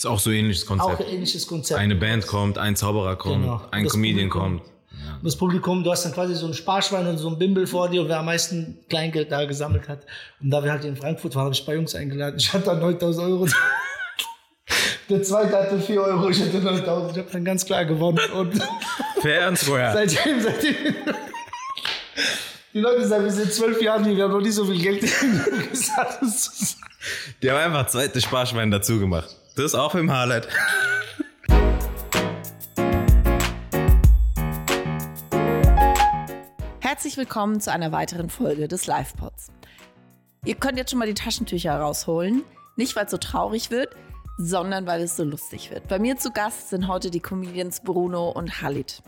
Ist auch so ähnliches Konzept. Auch ein ähnliches Konzept. Eine Band kommt, ein Zauberer kommt, Genau. ein Das Comedian Publikum. kommt. Und das Publikum, du hast dann quasi so ein Sparschwein und so ein Bimbel vor dir, wer am meisten Kleingeld da gesammelt hat. Und da wir halt in Frankfurt waren, habe ich ein paar Jungs eingeladen. Ich hatte dann 9000 Euro. Der zweite hatte 4 Euro, ich hatte 9000. Ich habe dann ganz klar gewonnen. Und Fair and square. seitdem, seitdem. Die Leute sagen, wir sind zwölf Jahre hier, wir haben noch nie so viel Geld gesagt. Die haben einfach zweites Sparschwein dazu gemacht. Das ist auch im Highlight. Herzlich willkommen zu einer weiteren Folge des Live-Pods. Ihr könnt jetzt schon mal die Taschentücher rausholen. Nicht, weil es so traurig wird, sondern weil es so lustig wird. Bei mir zu Gast sind heute die Comedians Bruno und Halit.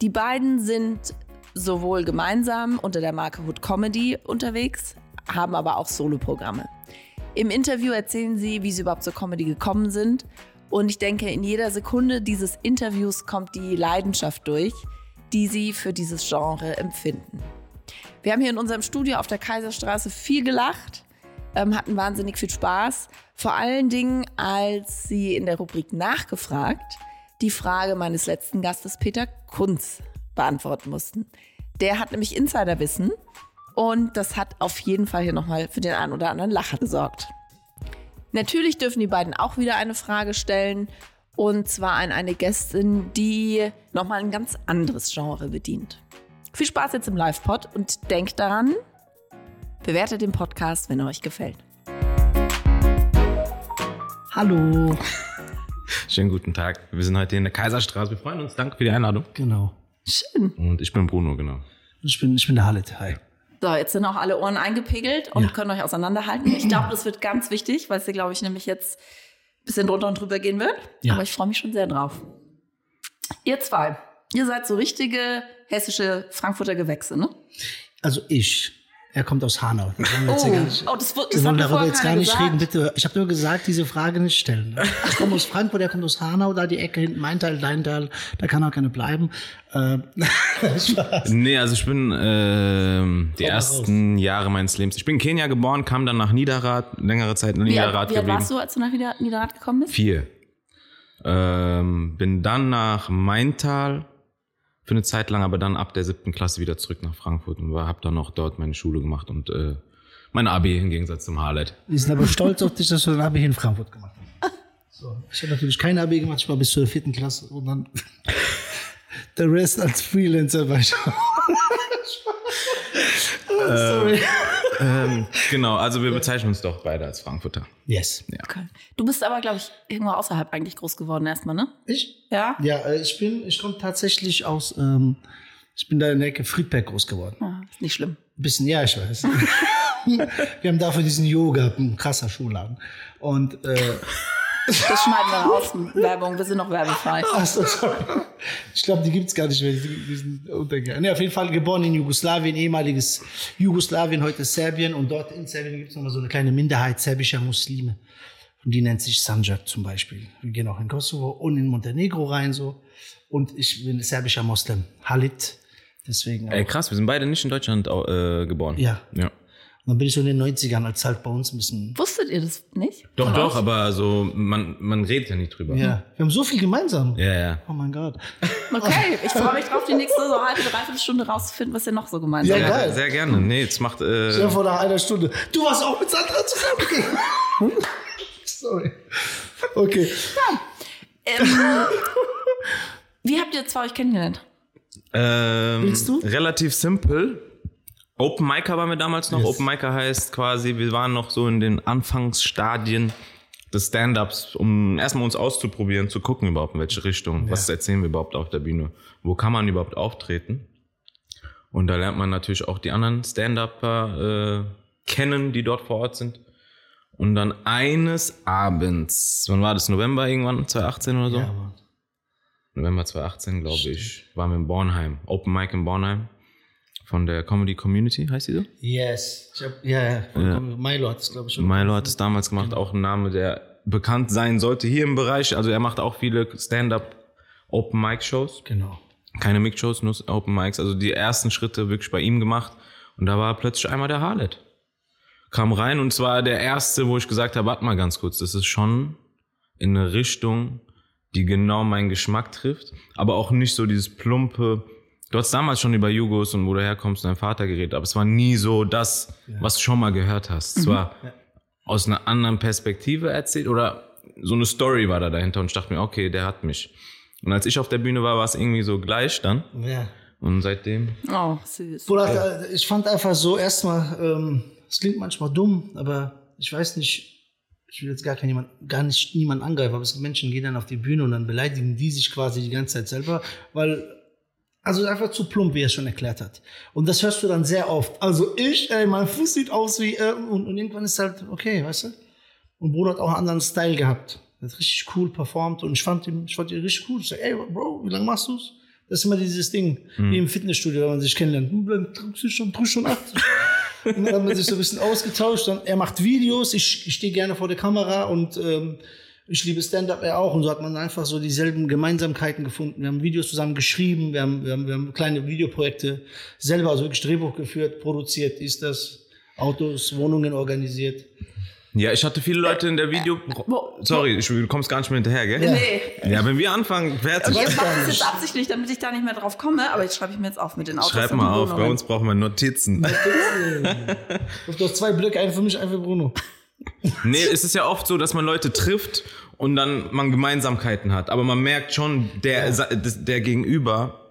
Die beiden sind sowohl gemeinsam unter der Marke Hood Comedy unterwegs, haben aber auch Soloprogramme. Im Interview erzählen sie, wie sie überhaupt zur Comedy gekommen sind. Und ich denke, in jeder Sekunde dieses Interviews kommt die Leidenschaft durch, die sie für dieses Genre empfinden. Wir haben hier in unserem Studio auf der Kaiserstraße viel gelacht, ähm, hatten wahnsinnig viel Spaß. Vor allen Dingen, als sie in der Rubrik Nachgefragt die Frage meines letzten Gastes Peter Kunz beantworten mussten. Der hat nämlich Insiderwissen und das hat auf jeden Fall hier nochmal für den einen oder anderen Lacher gesorgt. Natürlich dürfen die beiden auch wieder eine Frage stellen. Und zwar an eine Gästin, die nochmal ein ganz anderes Genre bedient. Viel Spaß jetzt im Live-Pod und denkt daran, bewertet den Podcast, wenn er euch gefällt. Hallo. Schönen guten Tag. Wir sind heute in der Kaiserstraße. Wir freuen uns. Danke für die Einladung. Genau. Schön. Und ich bin Bruno, genau. Ich bin, ich bin der Halit. Hi. So, jetzt sind auch alle Ohren eingepegelt und Ja. können euch auseinanderhalten. Ich glaube, das wird ganz wichtig, weil es hier, glaube ich, nämlich jetzt ein bisschen drunter und drüber gehen wird. Ja. Aber ich freue mich schon sehr drauf. Ihr zwei, ihr seid so richtige hessische Frankfurter Gewächse, ne? Also ich. Er kommt aus Hanau. Das Oh, nicht, oh, das, wird- wir das wollen darüber jetzt gar nicht gesagt. reden. Bitte, ich habe nur gesagt, diese Frage nicht stellen. Ich komme aus Frankfurt, er kommt aus Hanau, da die Ecke hinten, mein Teil, dein Teil, da kann auch keine bleiben. Ähm, Spaß. Nee, also ich bin ähm, die ersten Jahre meines Lebens. Ich bin in Kenia geboren, kam dann nach Niederrad, längere Zeit in Wie, Niederrad wie alt geblieben. warst du, als du nach Nieder Niederrad gekommen bist? Vier. Ähm, bin dann nach Maintal für eine Zeit lang, aber dann ab der siebten Klasse wieder zurück nach Frankfurt und habe dann auch dort meine Schule gemacht und äh, mein Abi im Gegensatz zum Harlet. Wir sind aber stolz auf dich, dass du dein Abi in Frankfurt gemacht hast. So, ich habe natürlich kein Abi gemacht, ich war bis zur vierten Klasse und dann der Rest als Freelancer war ich. Oh, Sorry. Ähm, genau, also wir bezeichnen uns doch beide als Frankfurter. Yes. Okay. Du bist aber, glaube ich, irgendwo außerhalb eigentlich groß geworden erstmal, ne? Ich? Ja? Ja, äh, ich bin, ich komme tatsächlich aus, ähm, ich bin da in der Ecke Friedberg groß geworden. Ah, ist nicht schlimm. Ein bisschen, ja, ich weiß. Wir haben dafür diesen Yoga, ein krasser Schulladen. Und äh, Das schneiden wir raus. Werbung, wir sind noch werbefrei. ach so, sorry. ich glaube, die gibt's gar nicht mehr. Die, die sind untergegangen. Nee, auf jeden Fall geboren in Jugoslawien, ehemaliges Jugoslawien, heute Serbien. Und dort in Serbien gibt's noch nochmal so eine kleine Minderheit serbischer Muslime. Und die nennt sich Sanjak zum Beispiel. Wir gehen auch in Kosovo und in Montenegro rein so. Und ich bin serbischer Moslem, Halit. Deswegen. Ey, krass, wir sind beide nicht in Deutschland äh, geboren. Ja. ja. Und dann bin ich so in den 90ern, als halt bei uns ein bisschen. Wusstet ihr das nicht? Doch, doch, euch? aber so, man, man redet ja nicht drüber. Ja. Wir haben so viel gemeinsam. Ja, ja. Oh mein Gott. Okay, ich freue mich drauf, die nächste so halbe, dreiviertel Stunde rauszufinden, was ihr noch so gemeinsam Ja, habt. geil. Ja, sehr gerne. Nee, jetzt macht. Äh, Ja, vor nach einer Stunde. Du warst auch mit Sandra zusammen. Sorry. Okay. Ähm, wie habt ihr zwei euch kennengelernt? Ähm, Willst du? Relativ simpel. Open Micer waren wir damals noch. Yes. Open Micer heißt quasi, wir waren noch so in den Anfangsstadien des Stand-Ups, um erstmal uns auszuprobieren, zu gucken überhaupt in welche Richtung. Was erzählen wir überhaupt auf der Bühne? Wo kann man überhaupt auftreten? Und da lernt man natürlich auch die anderen Stand-Upper äh, kennen, die dort vor Ort sind. Und dann eines Abends, wann war das? November irgendwann, 2018 oder so? Ja. November 2018, glaube ich, waren wir in Bornheim. Open Mic in Bornheim. Von der Comedy Community, heißt die so? Yes. Ich hab, ja, ja. vollkommen. Milo hat es, glaube ich, schon. Milo hat es damals gemacht, auch ein Name, der bekannt sein sollte hier im Bereich. Also er macht auch viele Stand-up Open Mic Shows. Genau. Keine Mic Shows, nur Open Mics. Also die ersten Schritte wirklich bei ihm gemacht. Und da war plötzlich einmal der Harlet. Kam rein und zwar der erste, wo ich gesagt habe, warte mal ganz kurz, das ist schon in eine Richtung, die genau meinen Geschmack trifft, aber auch nicht so dieses plumpe. Du hast damals schon über Jugos und wo du herkommst und dein Vater geredet, aber es war nie so das, was du schon mal gehört hast. Es war aus einer anderen Perspektive erzählt oder so eine Story war da dahinter und ich dachte mir, okay, der hat mich. Und als ich auf der Bühne war, war es irgendwie so gleich dann. Ja. Und seitdem, Oh, süß. Bruder, äh, ich fand einfach so erstmal, ähm, es klingt manchmal dumm, aber ich weiß nicht, ich will jetzt gar kein jemand, gar nicht niemand angreifen, aber es gibt Menschen, die gehen dann auf die Bühne und dann beleidigen die sich quasi die ganze Zeit selber, weil also einfach zu plump, wie er schon erklärt hat. Und das hörst du dann sehr oft. Also ich, ey, mein Fuß sieht aus wie, äh, und, und irgendwann ist halt, okay, weißt du? Und Bruno hat auch einen anderen Style gehabt. Er hat richtig cool performt und ich fand ihn, ich fand ihn richtig cool. Ich sag, ey, Bro, wie lange machst du's? Das ist immer dieses Ding, wie im Fitnessstudio, wenn man sich kennenlernt. Dann drückst du schon, drückst schon 80. und dann hat man sich so ein bisschen ausgetauscht. Dann, er macht Videos, ich, ich stehe gerne vor der Kamera und ähm, ich liebe Stand-up, er auch. Und so hat man einfach so dieselben Gemeinsamkeiten gefunden. Wir haben Videos zusammen geschrieben, wir haben, wir haben, wir haben kleine Videoprojekte selber, also wirklich Drehbuch geführt, produziert, ist das, Autos, Wohnungen organisiert. ja, ich hatte viele Leute in der Video. Sorry, ich, du kommst gar nicht mehr hinterher, gell? Nee. Ja, wenn wir anfangen, fertig. Jetzt mache ich es jetzt absichtlich, damit ich da nicht mehr drauf komme, aber jetzt schreibe ich mir jetzt auf mit den Autos. Schreib mal auf, bei uns brauchen wir Notizen. Du hast zwei Blöcke, einen für mich, einen für Bruno. Nee, es ist ja oft so, dass man Leute trifft und dann man Gemeinsamkeiten hat. Aber man merkt schon, der, das- der Gegenüber,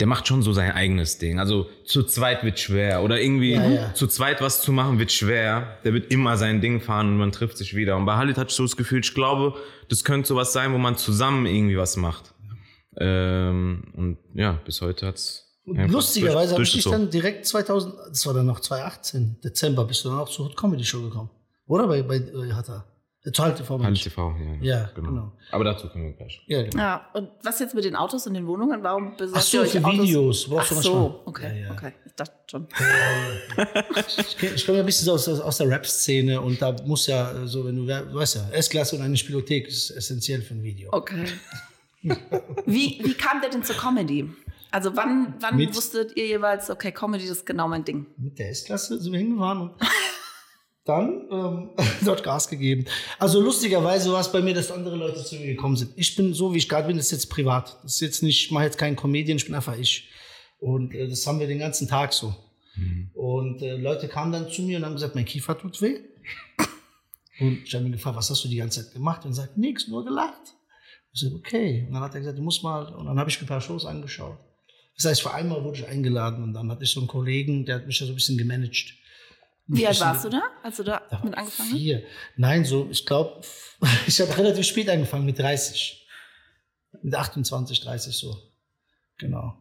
der macht schon so sein eigenes Ding. Also zu zweit wird schwer. Oder irgendwie Ja, ja. zu zweit was zu machen wird schwer. Der wird immer sein Ding fahren und man trifft sich wieder. Und bei Halit hatte ich so das Gefühl, ich glaube, das könnte sowas sein, wo man zusammen irgendwie was macht. Ähm, und ja, bis heute hat's. Einfach Lustigerweise habe ich dann direkt 2000, das war dann noch 2018, Dezember, bist du dann auch zur Hot Comedy Show gekommen. Oder bei, bei äh, Hatta? Äh, Zur Halte TV. Halit TV, ja. Ja, genau. Aber dazu kommen wir gleich. Ja, genau. Ja, und was jetzt mit den Autos und den Wohnungen? Warum besorgt Ach so, ihr euch für Autos? Videos. Ach Brauchst du so, okay, Ja, ja. okay. Ich dachte schon. Ich komme ja ein bisschen so aus, aus der Rap-Szene und da muss ja äh, so, wenn du, du weißt ja, S-Klasse und eine Spielothek ist essentiell für ein Video. Okay. wie, wie kam der denn zur Comedy? Also wann, wann Mit- wusstet ihr jeweils, okay, Comedy das ist genau mein Ding? Mit der S-Klasse sind wir hingefahren und dann ähm, dort Gas gegeben. Also lustigerweise war es bei mir, dass andere Leute zu mir gekommen sind. Ich bin so, wie ich gerade bin, das ist jetzt privat. Das ist jetzt nicht, ich mache jetzt keinen Comedian, ich bin einfach ich. Und äh, das haben wir den ganzen Tag so. Und äh, Leute kamen dann zu mir und haben gesagt, mein Kiefer tut weh. Und ich habe ihn gefragt, was hast du die ganze Zeit gemacht? Und er sagt, nichts, nur gelacht. Ich sage, okay. Und dann hat er gesagt, du musst mal, und dann habe ich mir ein paar Shows angeschaut. Das heißt, vor einmal wurde ich eingeladen und dann hatte ich so einen Kollegen, der hat mich da so ein bisschen gemanagt. Wie alt warst du da, als du da mit angefangen hast? Vier. Nein, so, ich glaube, ich habe relativ spät angefangen, mit 30. Mit 28, 30 so. Genau.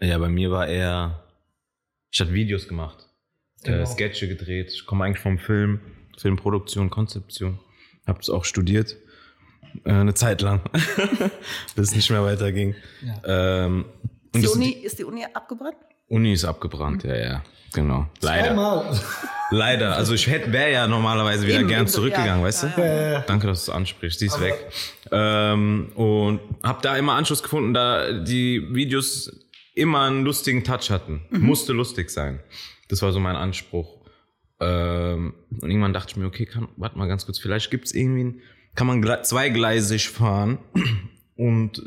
Ja, bei mir war eher, ich hatte Videos gemacht, Genau. äh, Sketche gedreht. Ich komme eigentlich vom Film, Filmproduktion, Konzeption. Habe es auch studiert, äh, eine Zeit lang, bis es nicht mehr weiterging. Ja. Ähm, und Ist die, Uni, ist die Uni abgebrannt? Uni ist abgebrannt, ja, ja, genau. Leider, leider. Also ich hätte, wäre ja normalerweise wieder Eben, gern zurückgegangen, ja, weißt du? ja, ja. Danke, dass du es ansprichst. Sie ist Aber- weg. Ähm, und habe da immer Anschluss gefunden, da die Videos immer einen lustigen Touch hatten. Musste lustig sein. Das war so mein Anspruch. Ähm, und irgendwann dachte ich mir, okay, kann, warte mal ganz kurz, vielleicht gibt's irgendwie, ein- kann man gle- zweigleisig fahren und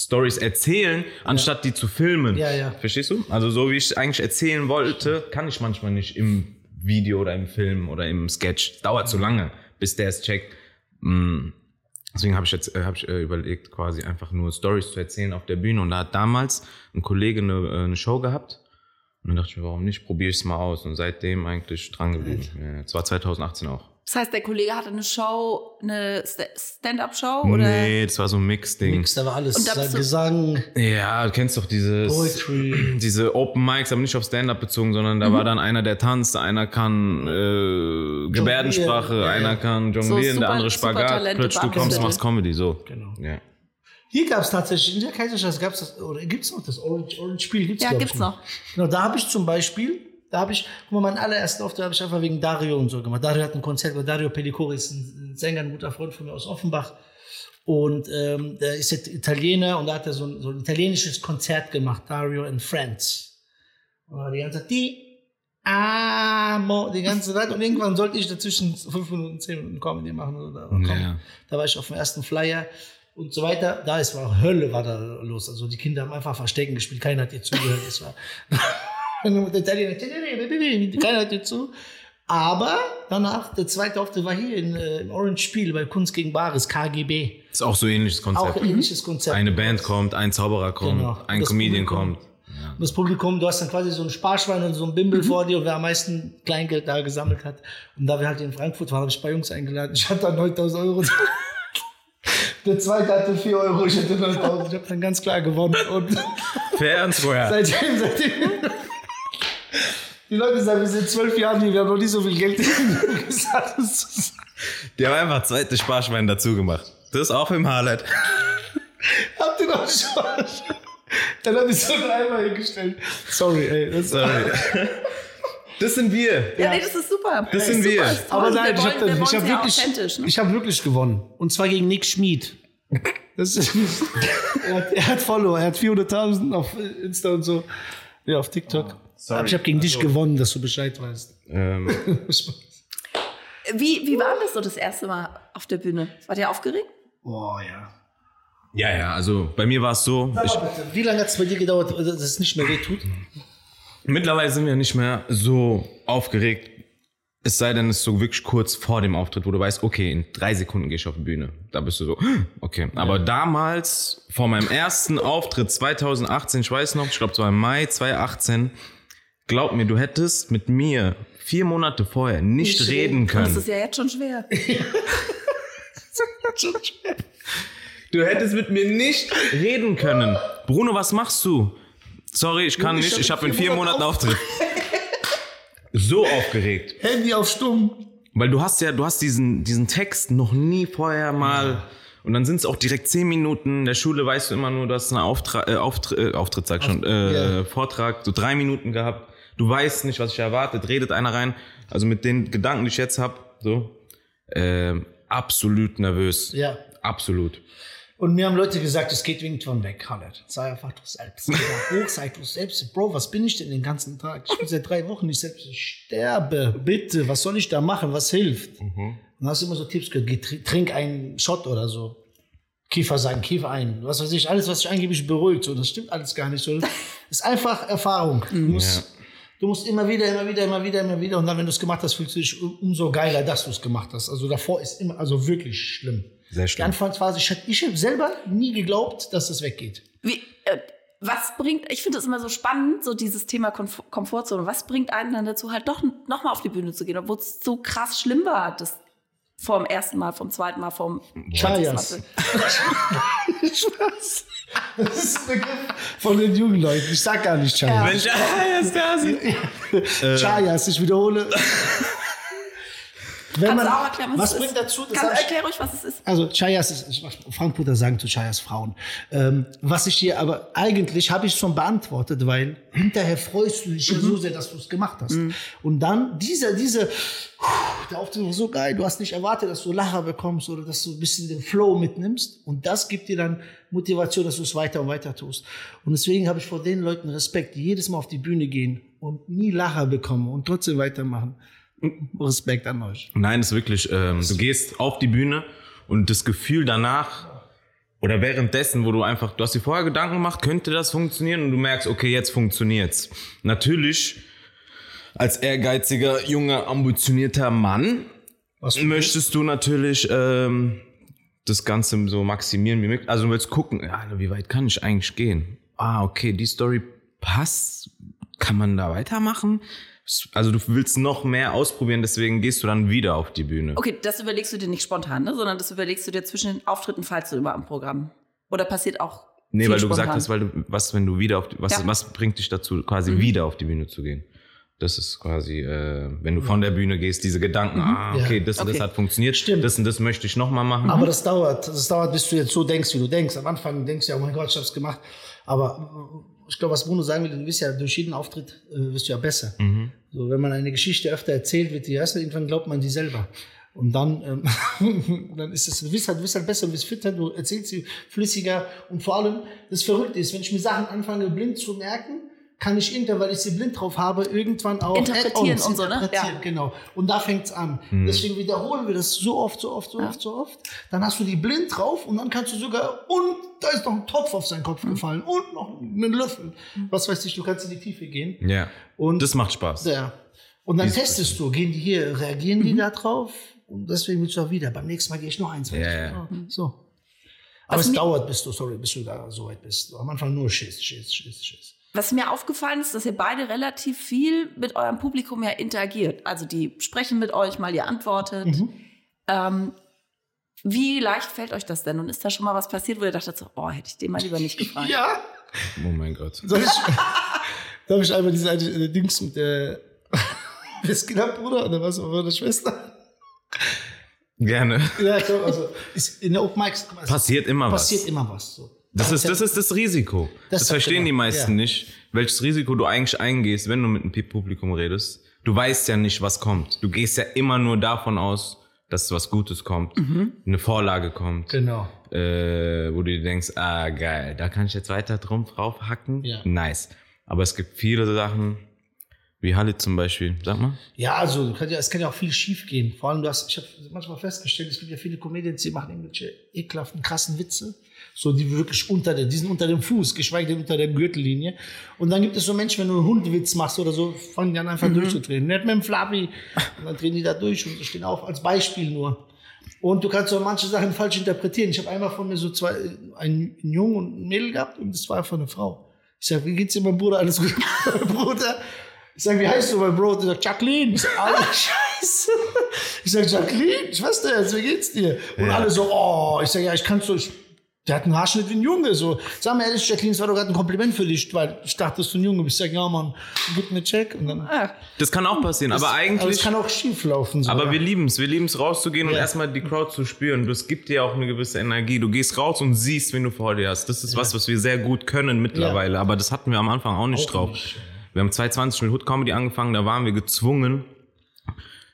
Stories erzählen, anstatt die zu filmen. Ja, ja. Verstehst du? Also so wie ich eigentlich erzählen wollte, kann ich manchmal nicht im Video oder im Film oder im Sketch. Dauert zu lange, bis der es checkt. Mm. Deswegen habe ich jetzt äh, hab ich, äh, überlegt, quasi einfach nur Stories zu erzählen auf der Bühne. Und da hat damals ein Kollege eine, äh, eine Show gehabt. Und dann dachte ich mir, warum nicht? Probiere ich es mal aus. Und seitdem eigentlich dran geblieben. Ja, es war 2018 auch. Das heißt, der Kollege hatte eine Show, eine Sta- Stand-up-Show oder? Nee, das war so ein Mix-Ding. Nix, da war alles. Und da Gesang, Ja, du kennst doch dieses, Poetry. diese Open Mics, aber nicht auf Stand-up bezogen, sondern da war dann einer, der tanzt, einer kann äh, Gebärdensprache, ja, ja. einer kann jonglieren, super- der andere Spagat, plötzlich du kommst, machst Comedy, so. Genau. Ja. Hier gab es tatsächlich, in der Kaiserstraße gab es das, oder gibt es noch das Orange, Orange Spiel? Gibt's, Ja, gibt's ich, noch. Genau, da habe ich zum Beispiel, da habe ich, guck mal, meinen allerersten Auftritt habe ich einfach wegen Dario und so gemacht. Dario hat ein Konzert, weil Dario Pellicori ist ein, Sänger, ein guter Freund von mir aus Offenbach. Und ähm, der ist jetzt Italiener und da hat er so ein, so ein italienisches Konzert gemacht, Dario and Friends. Und die ganze Zeit, die, ah, mo, die ganze Zeit. Und irgendwann sollte ich dazwischen fünf Minuten, zehn Minuten Comedy machen. Oder, oder Ja. Da war ich auf dem ersten Flyer und so weiter. Da ist war Hölle war da los. Also die Kinder haben einfach Verstecken gespielt. Keiner hat ihr zugehört. Es war der Italiener, keiner hat ihr zu. Aber danach, der zweite Auftritt war hier in, äh, im Orange Spiel bei Kunst gegen Bares, KGB. Ist auch so ein ähnliches Auch Konzept. ein ähnliches Konzept. Eine Band kommt, ein Zauberer kommt, Genau. ein Das Comedian Publikum. kommt. Und das Publikum, du hast dann quasi so ein Sparschwein und so ein Bimbel vor dir und wer am meisten Kleingeld da gesammelt hat. Und da wir halt in Frankfurt waren, habe ich ein paar Jungs eingeladen. Ich hatte dann 9000 Euro. Der zweite hatte 4 Euro, ich hatte 9000. Ich habe dann ganz klar gewonnen. Und Fair and square. seitdem, seitdem. Die Leute sagen, wir sind zwölf Jahre hier, wir haben noch nie so viel Geld Die haben einfach zweite Sparschwein dazu gemacht. Das ist auch im Highlight. Habt ihr noch Spaß? Dann habe ich so einen Eimer hingestellt. Sorry, ey. Das Sorry. Das sind wir. Ja, nee, das ist super. Das sind ist wir. Aber nein, wir ich habe wir ich hab wirklich, authentisch. Ne? ich hab wirklich gewonnen. Und zwar gegen Nick Schmid. Das ist, er, hat, er hat Follower, er hat 400.000 auf Insta und so. Ja, auf TikTok. Aber ich habe gegen dich gewonnen, dass du Bescheid weißt. Ähm, Wie, wie war das so das erste Mal auf der Bühne? Wart ihr aufgeregt? Boah, ja. ja, ja, also bei mir war es so. Ich, Wie lange hat es bei dir gedauert, dass es nicht mehr wehtut? mittlerweile sind wir nicht mehr so aufgeregt. Es sei denn, es ist so wirklich kurz vor dem Auftritt, wo du weißt, okay, in drei Sekunden gehe ich auf die Bühne. Da bist du so, okay. Aber damals, vor meinem ersten Auftritt 2018, ich weiß noch, ich glaube, es war im Mai 2018, glaub mir, du hättest mit mir vier Monate vorher nicht, Nicht reden Das können. ist ja jetzt schon schwer. Du hättest mit mir nicht reden können. Bruno, was machst du? Sorry, ich kann Ich nicht. hab Ich habe in vier Monaten Auftritt. So aufgeregt. Handy auf stumm. Weil du hast ja, du hast diesen, diesen Text noch nie vorher mal. Und dann sind es auch direkt zehn Minuten. In der Schule weißt du immer nur, du hast einen Auftra äh, Auftr äh, Auftritt, sag ich schon, äh, ja. Vortrag, so drei Minuten gehabt. Du weißt nicht, was ich erwartet. Redet einer rein. Also mit den Gedanken, die ich jetzt hab, so ähm, absolut nervös. Ja. Absolut. Und mir haben Leute gesagt, es geht irgendwann weg, Khaled. Sei einfach du selbst. Hoch, sei du selbst. Bro, was bin ich denn den ganzen Tag? Ich bin seit drei Wochen nicht selbst. Ich sterbe. Bitte, was soll ich da machen? Was hilft? Und dann hast du immer so Tipps gehört. Geh, tr- trink einen Shot oder so. Kiefer sagen, Kiefer ein. Was weiß ich, alles, was dich angeblich beruhigt. So, das stimmt alles gar nicht so. Das ist einfach Erfahrung. Du musst, du musst immer wieder, immer wieder, immer wieder, immer wieder. Und dann, wenn du es gemacht hast, fühlst du dich um- umso geiler, dass du es gemacht hast. Also davor ist immer, also wirklich schlimm. Sehr Die schlimm. Anfangsphase, ich, hab- ich habe selber nie geglaubt, dass es weggeht. Wie, äh, was bringt, ich finde es immer so spannend, so dieses Thema Komf Komfortzone. Was bringt einen dann dazu, halt doch nochmal auf die Bühne zu gehen, obwohl es so krass schlimm war, das vom ersten Mal, vom zweiten Mal, vom Chayas. 20. Spaß. Das ist ein Begriff von den jungen Leuten. Ich sag gar nicht Chayas. Ah, ist da sie. Chayas, ich wiederhole. Wenn Kannst man, auch erklären, was es bringt dazu? Das ich- erklär ruhig, was es ist. Also Chayas ist, Frankfurter sagen zu Chayas Frauen. Ähm, was ich hier, aber eigentlich habe ich schon beantwortet, weil hinterher freust du dich ja so sehr, dass du es gemacht hast. Und dann dieser, diese, der Auftritt war so geil, du hast nicht erwartet, dass du Lacher bekommst oder dass du ein bisschen den Flow mitnimmst. Und das gibt dir dann Motivation, dass du es weiter und weiter tust. Und deswegen habe ich vor den Leuten Respekt, die jedes Mal auf die Bühne gehen und nie Lacher bekommen und trotzdem weitermachen. Respekt an euch. Nein, ist wirklich, ähm, du gehst auf die Bühne und das Gefühl danach oder währenddessen, wo du einfach, du hast dir vorher Gedanken gemacht, könnte das funktionieren und du merkst, okay, jetzt funktioniert's. Natürlich, als ehrgeiziger, junger, ambitionierter Mann Was möchtest du natürlich ähm, das Ganze so maximieren wie möglich. Also du willst gucken, ja, wie weit kann ich eigentlich gehen? Ah, okay, die Story passt. Kann man da weitermachen? Also du willst noch mehr ausprobieren, deswegen gehst du dann wieder auf die Bühne. Okay, das überlegst du dir nicht spontan, ne? sondern das überlegst du dir zwischen den Auftritten, falls du immer am Programm. Oder passiert auch. Nee, viel weil du gesagt spontan? hast, weil du, was, wenn du wieder auf die, was, Ja. Mhm. was bringt dich dazu, quasi wieder auf die Bühne zu gehen? Das ist quasi, äh, wenn du von der Bühne gehst, diese Gedanken, ah, okay, Ja. das und das Okay. hat funktioniert, Stimmt. das und das möchte ich nochmal machen. Aber das dauert. Das dauert, bis du jetzt so denkst, wie du denkst. Am Anfang denkst du ja, oh mein Gott, ich hab's gemacht. Aber ich glaube, was Bruno sagen will, du wirst ja durch jeden Auftritt äh, wirst du ja besser. So, wenn man eine Geschichte öfter erzählt, wird die erst irgendwann glaubt man die selber. Und dann, ähm, dann ist es, du wirst halt, du wirst halt besser, du wirst fitter, du erzählst sie flüssiger. Und vor allem, das Verrückte ist, wenn ich mir Sachen anfange blind zu merken, kann ich irgendwann, weil ich sie blind drauf habe, irgendwann auch Interpretieren und so, ne? interpretieren, Ja. Genau. Und da fängt's an. Deswegen wiederholen wir das so oft, so oft, so oft, so oft. Dann hast du die blind drauf und dann kannst du sogar, und da ist noch ein Topf auf seinen Kopf gefallen und noch einen Löffel. Was weiß ich, du kannst in die Tiefe gehen. Ja. Und Das macht Spaß. ja. Und dann testest du, gehen die hier, reagieren die da drauf? Und deswegen willst du auch wieder. Beim nächsten Mal gehe ich noch eins weiter. Ja, ja. So. Aber Was es dauert, bis du, sorry, bis du da so weit bist. Am Anfang nur Schiss, Schiss, Schiss, Schiss. Was mir aufgefallen ist, dass ihr beide relativ viel mit eurem Publikum ja interagiert. Also die sprechen mit euch, mal ihr antwortet. Mhm. Ähm, wie leicht fällt euch das denn? Und ist da schon mal was passiert, wo ihr dachtet so, oh, hätte ich den mal lieber nicht gefragt? Ja. Oh mein Gott. Soll ich, darf ich einmal diese äh, Dings mit der Whisky-Bruder oder was, oder meine Schwester? Gerne. Ja, glaub, also, ist in der Open Mics es Passiert immer was. passiert immer was. So. Das ist, das ist das Risiko. Das, Das verstehen genau, die meisten ja. nicht, welches Risiko du eigentlich eingehst, wenn du mit einem Publikum redest. Du weißt ja nicht, was kommt. Du gehst ja immer nur davon aus, dass was Gutes kommt, eine Vorlage kommt, Genau. äh, wo du dir denkst, ah geil, da kann ich jetzt weiter drum drauf hacken. Ja. Nice. Aber es gibt viele Sachen, wie Halle zum Beispiel. Sag mal. Ja, also kann ja, es kann ja auch viel schief gehen. Vor allem, du hast, ich habe manchmal festgestellt, es gibt ja viele Comedians, die machen irgendwelche ekelhaften, krassen Witze. So, die wirklich unter der, die sind unter dem Fuß, geschweige denn unter der Gürtellinie. Und dann gibt es so Menschen, wenn du einen Hundewitz machst oder so, fangen die an einfach durchzudrehen. Nicht mit dem Flappy. Und dann drehen die da durch und stehen auf, als Beispiel nur. Und du kannst so manche Sachen falsch interpretieren. Ich habe einmal von mir so zwei, einen Jungen und ein Mädel gehabt und das war einfach eine Frau. Ich sag, wie geht's dir, mein Bruder? Alles gut, Bruder? Ich sag, wie heißt du, mein Bruder? Der sagt, Jacqueline. Ich sag, alle Scheiße. Ich sag, Jacqueline, Schwester, jetzt, wie geht's dir? Und Ja. alle so, oh, ich sag, ja, ich kann so, ich, der hat einen Haarschnitt wie ein Junge, so. Sag mir ehrlich, Jacqueline, das war doch gerade ein Kompliment für dich, weil ich dachte, dass du ein Junge bist. Ich sag, ja, Mann, gib mir Check. Und dann, Ah, Das kann auch passieren, aber aber es eigentlich. kann auch schief laufen, so. Aber wir lieben es. Wir lieben es rauszugehen und Ja. erstmal die Crowd zu spüren. Das gibt dir auch eine gewisse Energie. Du gehst raus und siehst, wen du vor dir hast. Das ist was, was wir sehr gut können mittlerweile. Aber das hatten wir am Anfang auch nicht Auch drauf. nicht, ja. Wir haben 2020 mit Hood Comedy angefangen. Da waren wir gezwungen,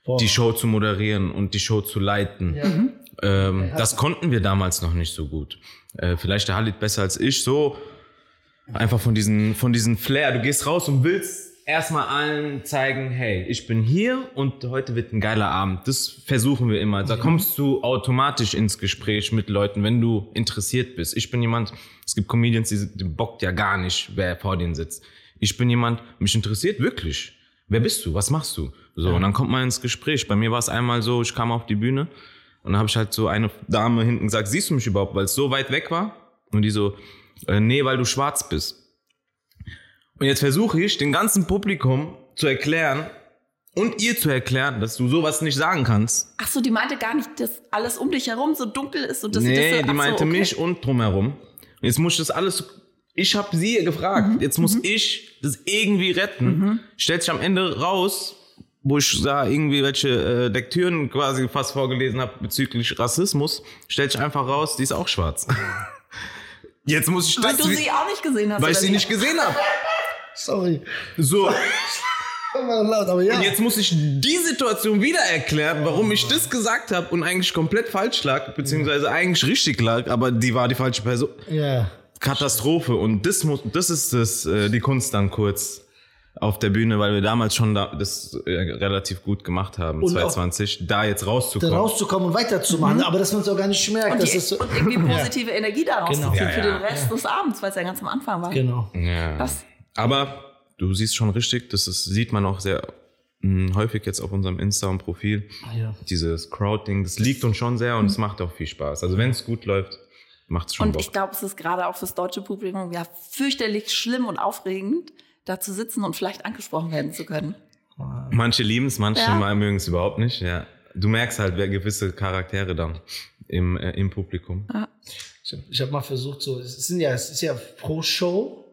Boah. die Show zu moderieren und die Show zu leiten. Ähm, das konnten wir damals noch nicht so gut. Äh, vielleicht der Halid besser als ich. So einfach von diesen, von diesen Flair. Du gehst raus und willst erstmal allen zeigen, hey, ich bin hier und heute wird ein geiler Abend. Das versuchen wir immer. Da kommst du automatisch ins Gespräch mit Leuten, wenn du interessiert bist. Ich bin jemand, es gibt Comedians, die, die bockt ja gar nicht, wer vor denen sitzt. Ich bin jemand, mich interessiert wirklich. Wer bist du? Was machst du? So, und dann kommt man ins Gespräch. Bei mir war es einmal so, ich kam auf die Bühne und dann habe ich halt so eine Dame hinten gesagt, siehst du mich überhaupt, weil es so weit weg war? Und die so, äh, nee, weil du schwarz bist. Und jetzt versuche ich, dem ganzen Publikum zu erklären und ihr zu erklären, dass du sowas nicht sagen kannst. Ach so, die meinte gar nicht, dass alles um dich herum so dunkel ist und dass sie das nee, so, die so, meinte okay. mich und drumherum. Und jetzt muss ich das alles, ich habe sie gefragt, Mhm. jetzt muss ich das irgendwie retten. Stellt sich am Ende raus, wo ich da irgendwie welche äh, Lektüren quasi fast vorgelesen habe bezüglich Rassismus, stellt sich einfach raus, die ist auch schwarz. Jetzt muss ich Weil das, du wie- sie auch nicht gesehen hast. weil ich sie nicht gesehen habe. Sorry. So, laut, aber ja. Und jetzt muss ich die Situation wieder erklären, warum ich das gesagt habe und eigentlich komplett falsch lag, beziehungsweise eigentlich richtig lag, aber die war die falsche Person. ja. Katastrophe. Und das muss, das ist das, äh, die Kunst dann kurz auf der Bühne, weil wir damals schon da, das äh, relativ gut gemacht haben, Und auch- 2020, da jetzt Da rauszukommen. rauszukommen und weiterzumachen, aber dass man es auch gar nicht merkt. Mhm. Und, dass die, es so, und irgendwie positive Energie daraus Genau. zu ziehen Ja, für ja. den Rest des Abends, weil es ja ganz am Anfang war. genau. ja. Was? Aber du siehst schon richtig, das ist, sieht man auch sehr mh, häufig jetzt auf unserem Insta-Profil. Ja. Dieses Crowd-Ding, das liegt uns schon sehr und es macht auch viel Spaß. Also wenn es gut läuft, macht es schon Und Bock. ich glaube, es ist gerade auch fürs deutsche Publikum ja fürchterlich schlimm und aufregend, da zu sitzen und vielleicht angesprochen werden zu können. Manche lieben es, manche Ja. mögen es überhaupt nicht. Ja. Du merkst halt, wer gewisse Charaktere dann im, äh, im Publikum. Ich habe ich hab mal versucht, so, es sind ja, es ist ja pro Show,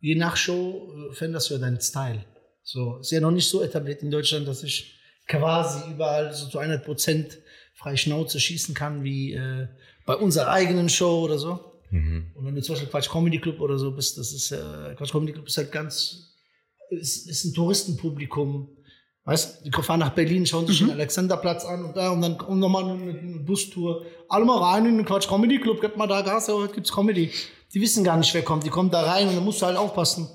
je nach Show äh, veränderst du ja deinen Style. So, ist ja noch nicht so etabliert in Deutschland, dass ich quasi überall so zu 100 Prozent frei Schnauze schießen kann, wie äh, bei unserer eigenen Show oder so. Und wenn du zum Beispiel Quatsch Comedy Club oder so bist, das ist, äh, Quatsch Comedy Club ist halt ganz, ist, ist ein Touristenpublikum. Weißt du, die fahren nach Berlin, schauen sich den Alexanderplatz an und da und dann und nochmal eine, eine Bustour. Alle mal rein in den Quatsch Comedy Club, gibt mal da Gas, ja, heute gibt's Comedy. Die wissen gar nicht, wer kommt. Die kommen da rein und dann musst du halt aufpassen.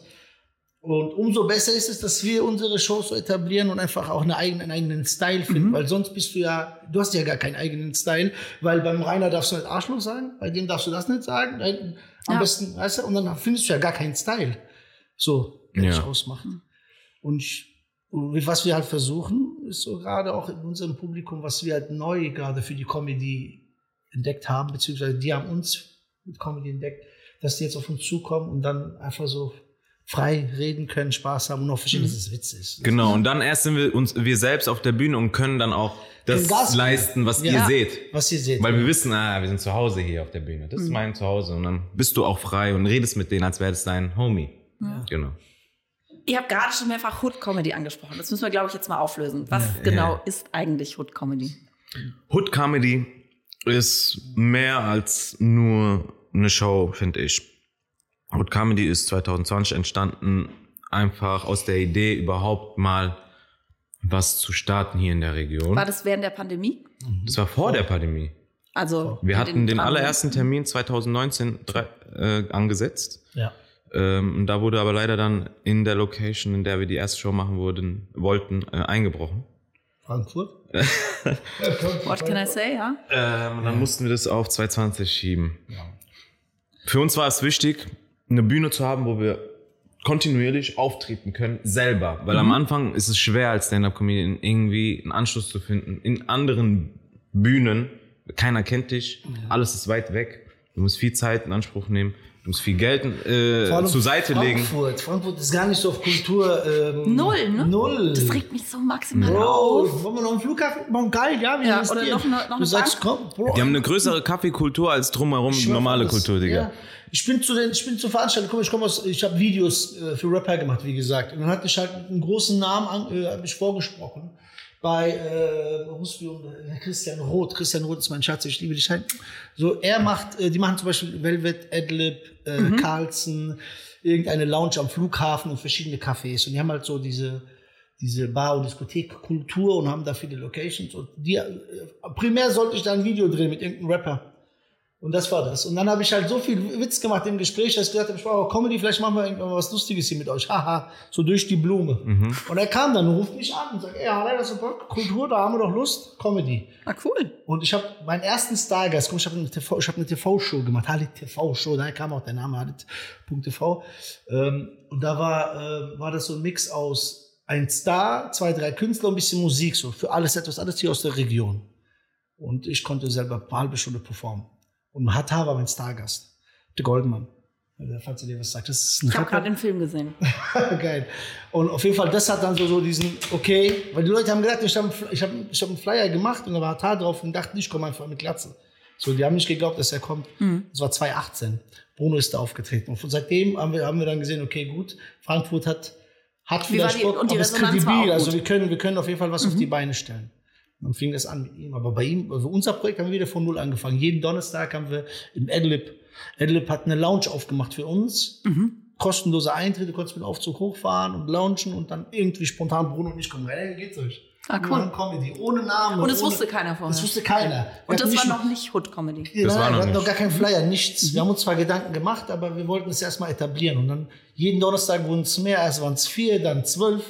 Und umso besser ist es, dass wir unsere Shows so etablieren und einfach auch eine eigene, einen eigenen Style finden, weil sonst bist du ja, du hast ja gar keinen eigenen Style, weil beim Rainer darfst du nicht Arschloch sagen, bei dem darfst du das nicht sagen, am Ja. besten, weißt du, und dann findest du ja gar keinen Style. So, der Ja. dich ausmacht. Und, ich, und was wir halt versuchen, ist so gerade auch in unserem Publikum, was wir halt neu gerade für die Comedy entdeckt haben, beziehungsweise die haben uns mit Comedy entdeckt, dass die jetzt auf uns zukommen und dann einfach so frei reden können, Spaß haben und auch verstehen, dass es Witz ist. Genau, und dann erst sind wir uns wir selbst auf der Bühne und können dann auch das geben. leisten, was Ja. ihr seht. Was ihr seht. Weil wir wissen, ah, wir sind zu Hause hier auf der Bühne. Das ist mein Zuhause. Und dann bist du auch frei und redest mit denen, als wäre das dein Homie. Genau. Ihr habt gerade schon mehrfach Hood Comedy angesprochen. Das müssen wir, glaube ich, jetzt mal auflösen. Was genau ist eigentlich Hood Comedy? Hood Comedy ist mehr als nur eine Show, finde ich. Hood Comedy ist 2020 entstanden, einfach aus der Idee, überhaupt mal was zu starten hier in der Region. War das während der Pandemie? Das war vor der Pandemie. Also Wir hatten den dran- allerersten Termin 2019 drei, äh, angesetzt. ja. Ähm, und da wurde aber leider dann in der Location, in der wir die erste Show machen wurden, wollten, äh, eingebrochen. Frankfurt? What can I say, ja? Ähm, und dann mussten wir das auf 2020 schieben. Für uns war es wichtig, eine Bühne zu haben, wo wir kontinuierlich auftreten können, selber. Weil am Anfang ist es schwer, als Stand-Up-Comedian irgendwie einen Anschluss zu finden. In anderen Bühnen, keiner kennt dich, alles ist weit weg. Du musst viel Zeit in Anspruch nehmen, du musst viel Geld äh, zur Seite legen. Frankfurt. Frankfurt ist gar nicht so auf Kultur. Ähm, Null, ne? Null. Das regt mich so maximal Bro, auf. wollen wir noch einen Flughafen machen? Geil, ja, wir Ja, oder noch eine- noch Du eine sagst, komm, Bro. Die haben eine größere Kaffeekultur als drumherum die normale. Kultur, Digga. Ja. Ich bin zu den, ich bin zur Veranstaltung gekommen, ich komme aus, ich habe Videos äh, für Rapper gemacht, wie gesagt. Und dann hatte ich halt mit einem großen Namen an, äh, hab ich vorgesprochen. Bei äh, Rusvium, äh, Christian Roth. Christian Roth ist mein Schatz, ich liebe dich halt. So, er macht, äh, die machen zum Beispiel Velvet, Adlib, äh, Mhm. Carlson, irgendeine Lounge am Flughafen und verschiedene Cafés. Und die haben halt so diese, diese Bar- und Diskothekkultur und haben da viele Locations. Und die, äh, primär sollte ich da ein Video drehen mit irgendeinem Rapper. Und das war das. Und dann habe ich halt so viel Witz gemacht im Gespräch, dass ich gesagt habe, ich brauche Comedy, vielleicht machen wir irgendwann mal was Lustiges hier mit euch. Haha, so durch die Blume. Und er kam dann und ruft mich an und sagt, ey, hat er das so Bock? Kultur, da haben wir doch Lust. Comedy. Ah, cool. Und ich habe meinen ersten Stargast, guck, ich habe eine TV, ich habe eine TV-Show gemacht, Halit TV-Show, daher kam auch der Name Halit.tv. Ähm, und da war, äh, war das so ein Mix aus ein Star, zwei, drei Künstler, und ein bisschen Musik, so für alles etwas, alles hier aus der Region. Und ich konnte selber eine halbe Stunde performen. Und Hatta war mein Stargast, der Goldmann. Also, Falls ihr dir was sagt, das ist ein Ich habe gerade den Film gesehen. Geil. Und auf jeden Fall, das hat dann so, so diesen, okay, weil die Leute haben gedacht, ich habe ich hab, ich hab einen Flyer gemacht und da war Tar drauf und dachten, ich komme einfach mit Glatze. So, die haben nicht geglaubt, dass er kommt. Das war 2018. Bruno ist da aufgetreten. Und seitdem haben wir, haben wir dann gesehen, okay, gut, Frankfurt hat, hat Wie die- und die aber ist Resonanz war kredibil. Also wir können, wir können auf jeden Fall was auf die Beine stellen. Und dann fing das an mit ihm. Aber bei ihm, also unser Projekt haben wir wieder von Null angefangen. Jeden Donnerstag haben wir im Adlib, Adlib hat eine Lounge aufgemacht für uns. Kostenlose Eintritte, konntest mit Aufzug hochfahren und loungen und dann irgendwie spontan Bruno und ich kommen rein. Hey, geht's euch? Ah, cool. machen Comedy, ohne Namen. Und das ohne, wusste keiner vorher. Das wusste keiner. Wir Und das hatten war nicht- noch nicht Hood Comedy. ja, Das war nein, noch wir hatten nicht. noch gar keinen Flyer, nichts. Wir haben uns zwar Gedanken gemacht, aber wir wollten es erstmal etablieren. Und dann jeden Donnerstag wurden es mehr, erst waren es vier, dann zwölf.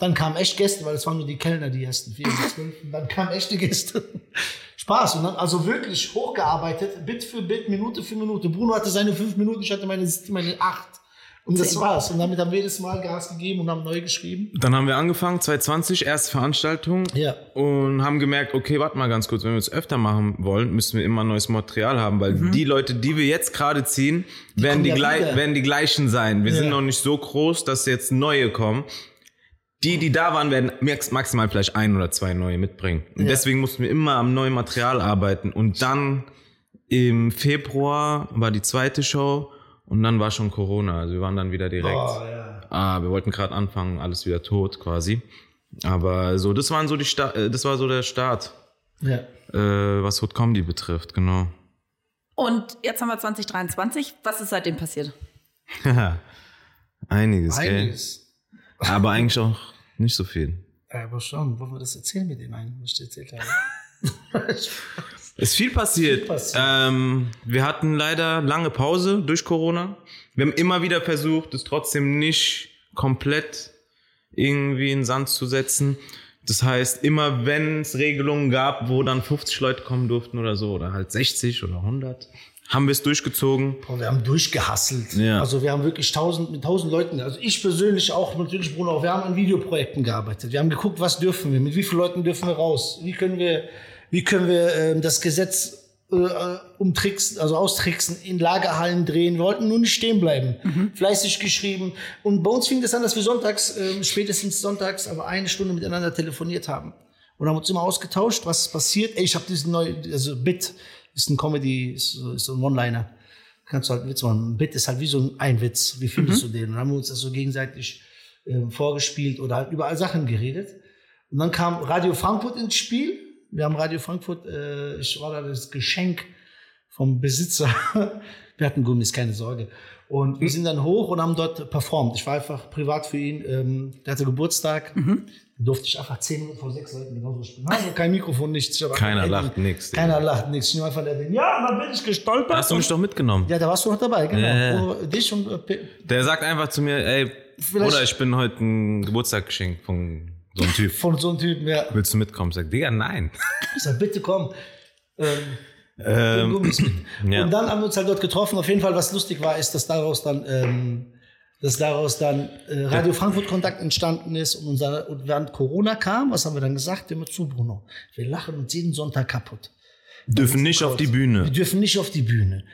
Dann kamen echt Gäste, weil es waren nur die Kellner, die ersten vier bis zwölf. Dann kamen echte Gäste. Spaß. Und dann also wirklich hochgearbeitet, Bit für Bit, Minute für Minute. Bruno hatte seine fünf Minuten, ich hatte meine, meine acht. Und das war's. Und damit haben wir jedes Mal Gas gegeben und haben neu geschrieben. Dann haben wir angefangen, 2020, erste Veranstaltung. Ja. Und haben gemerkt, okay, warte mal ganz kurz, wenn wir es öfter machen wollen, müssen wir immer neues Material haben, weil die Leute, die wir jetzt gerade ziehen, werden kommen die, ja werden die gleichen sein. Wir Ja. sind noch nicht so groß, dass jetzt neue kommen. Die, die da waren, werden max- maximal vielleicht ein oder zwei neue mitbringen. Und Ja. deswegen mussten wir immer am neuen Material arbeiten. Und dann im Februar war die zweite Show und dann war schon Corona. Also wir waren dann wieder direkt. Oh, ja. Ah, wir wollten gerade anfangen, alles wieder tot quasi. Aber so, das waren so die Sta äh, das war so der Start, ja. äh, was Hood Comedy betrifft, genau. Und jetzt haben wir 2023. Was ist seitdem passiert? Einiges, Einiges. gell? Aber eigentlich auch nicht so viel. Aber schon, wollen wir das erzählen mit dem einen, was ich dir erzählt habe? Es ist viel passiert. Viel passiert. Ähm, wir hatten leider lange Pause durch Corona. Wir haben immer wieder versucht, es trotzdem nicht komplett irgendwie in den Sand zu setzen. Das heißt, immer wenn es Regelungen gab, wo dann 50 Leute kommen durften oder so, oder halt 60 oder 100, haben wir es durchgezogen. Boah, wir haben durchgehasselt. Ja. Also wir haben wirklich tausend, mit tausend Leuten, also ich persönlich auch, natürlich Bruno, auch, wir haben an Videoprojekten gearbeitet. Wir haben geguckt, was dürfen wir, mit wie vielen Leuten dürfen wir raus, wie können wir, wie können wir ähm, das Gesetz äh, umtricksen, also austricksen, in Lagerhallen drehen. Wir wollten nur nicht stehen bleiben. Fleißig geschrieben. Und bei uns fing das an, dass wir sonntags, ähm, spätestens sonntags, aber eine Stunde miteinander telefoniert haben. Und haben uns immer ausgetauscht, was passiert. Ey, ich habe diesen neuen, also Bit ist ein Comedy, ist, so- ist so ein One-Liner. Kannst du halt einen Witz machen. Ein Bit ist halt wie so ein Witz. Wie findest du den? Und dann haben wir uns das so gegenseitig ähm, vorgespielt oder halt überall Sachen geredet. Und dann kam Radio Frankfurt ins Spiel. Wir haben Radio Frankfurt, äh, ich war da das Geschenk vom Besitzer. Wir hatten Gummis, keine Sorge. Und wir sind dann hoch und haben dort performt. Ich war einfach privat für ihn. Ähm, der hatte Geburtstag. Da durfte ich einfach zehn Minuten vor sechs Leuten genauso spielen. Also kein Mikrofon, nichts. Keiner lacht, nix. Keiner lacht, nichts. Ich nehme einfach den, ja, dann bin ich gestolpert. Hast du mich doch mitgenommen. ja, da warst du noch dabei, genau. Ja. Oh, dich und äh, Der sagt einfach zu mir, ey, Vielleicht- oder ich bin heute ein Geburtstagsgeschenk von so einem Typ. von so einem Typen, ja. Willst du mitkommen? Sag, Digga, nein. Ich sag, bitte komm. Ähm, Ähm, ja. Und dann haben wir uns halt dort getroffen. Auf jeden Fall, was lustig war, ist, dass daraus dann, ähm, dass daraus dann äh, Radio Frankfurt Kontakt entstanden ist und, unser, und während Corona kam, was haben wir dann gesagt? Immer zu Bruno. Wir lachen uns jeden Sonntag kaputt. Dürfen nicht auf die Wir Bühne. dürfen nicht auf die Bühne.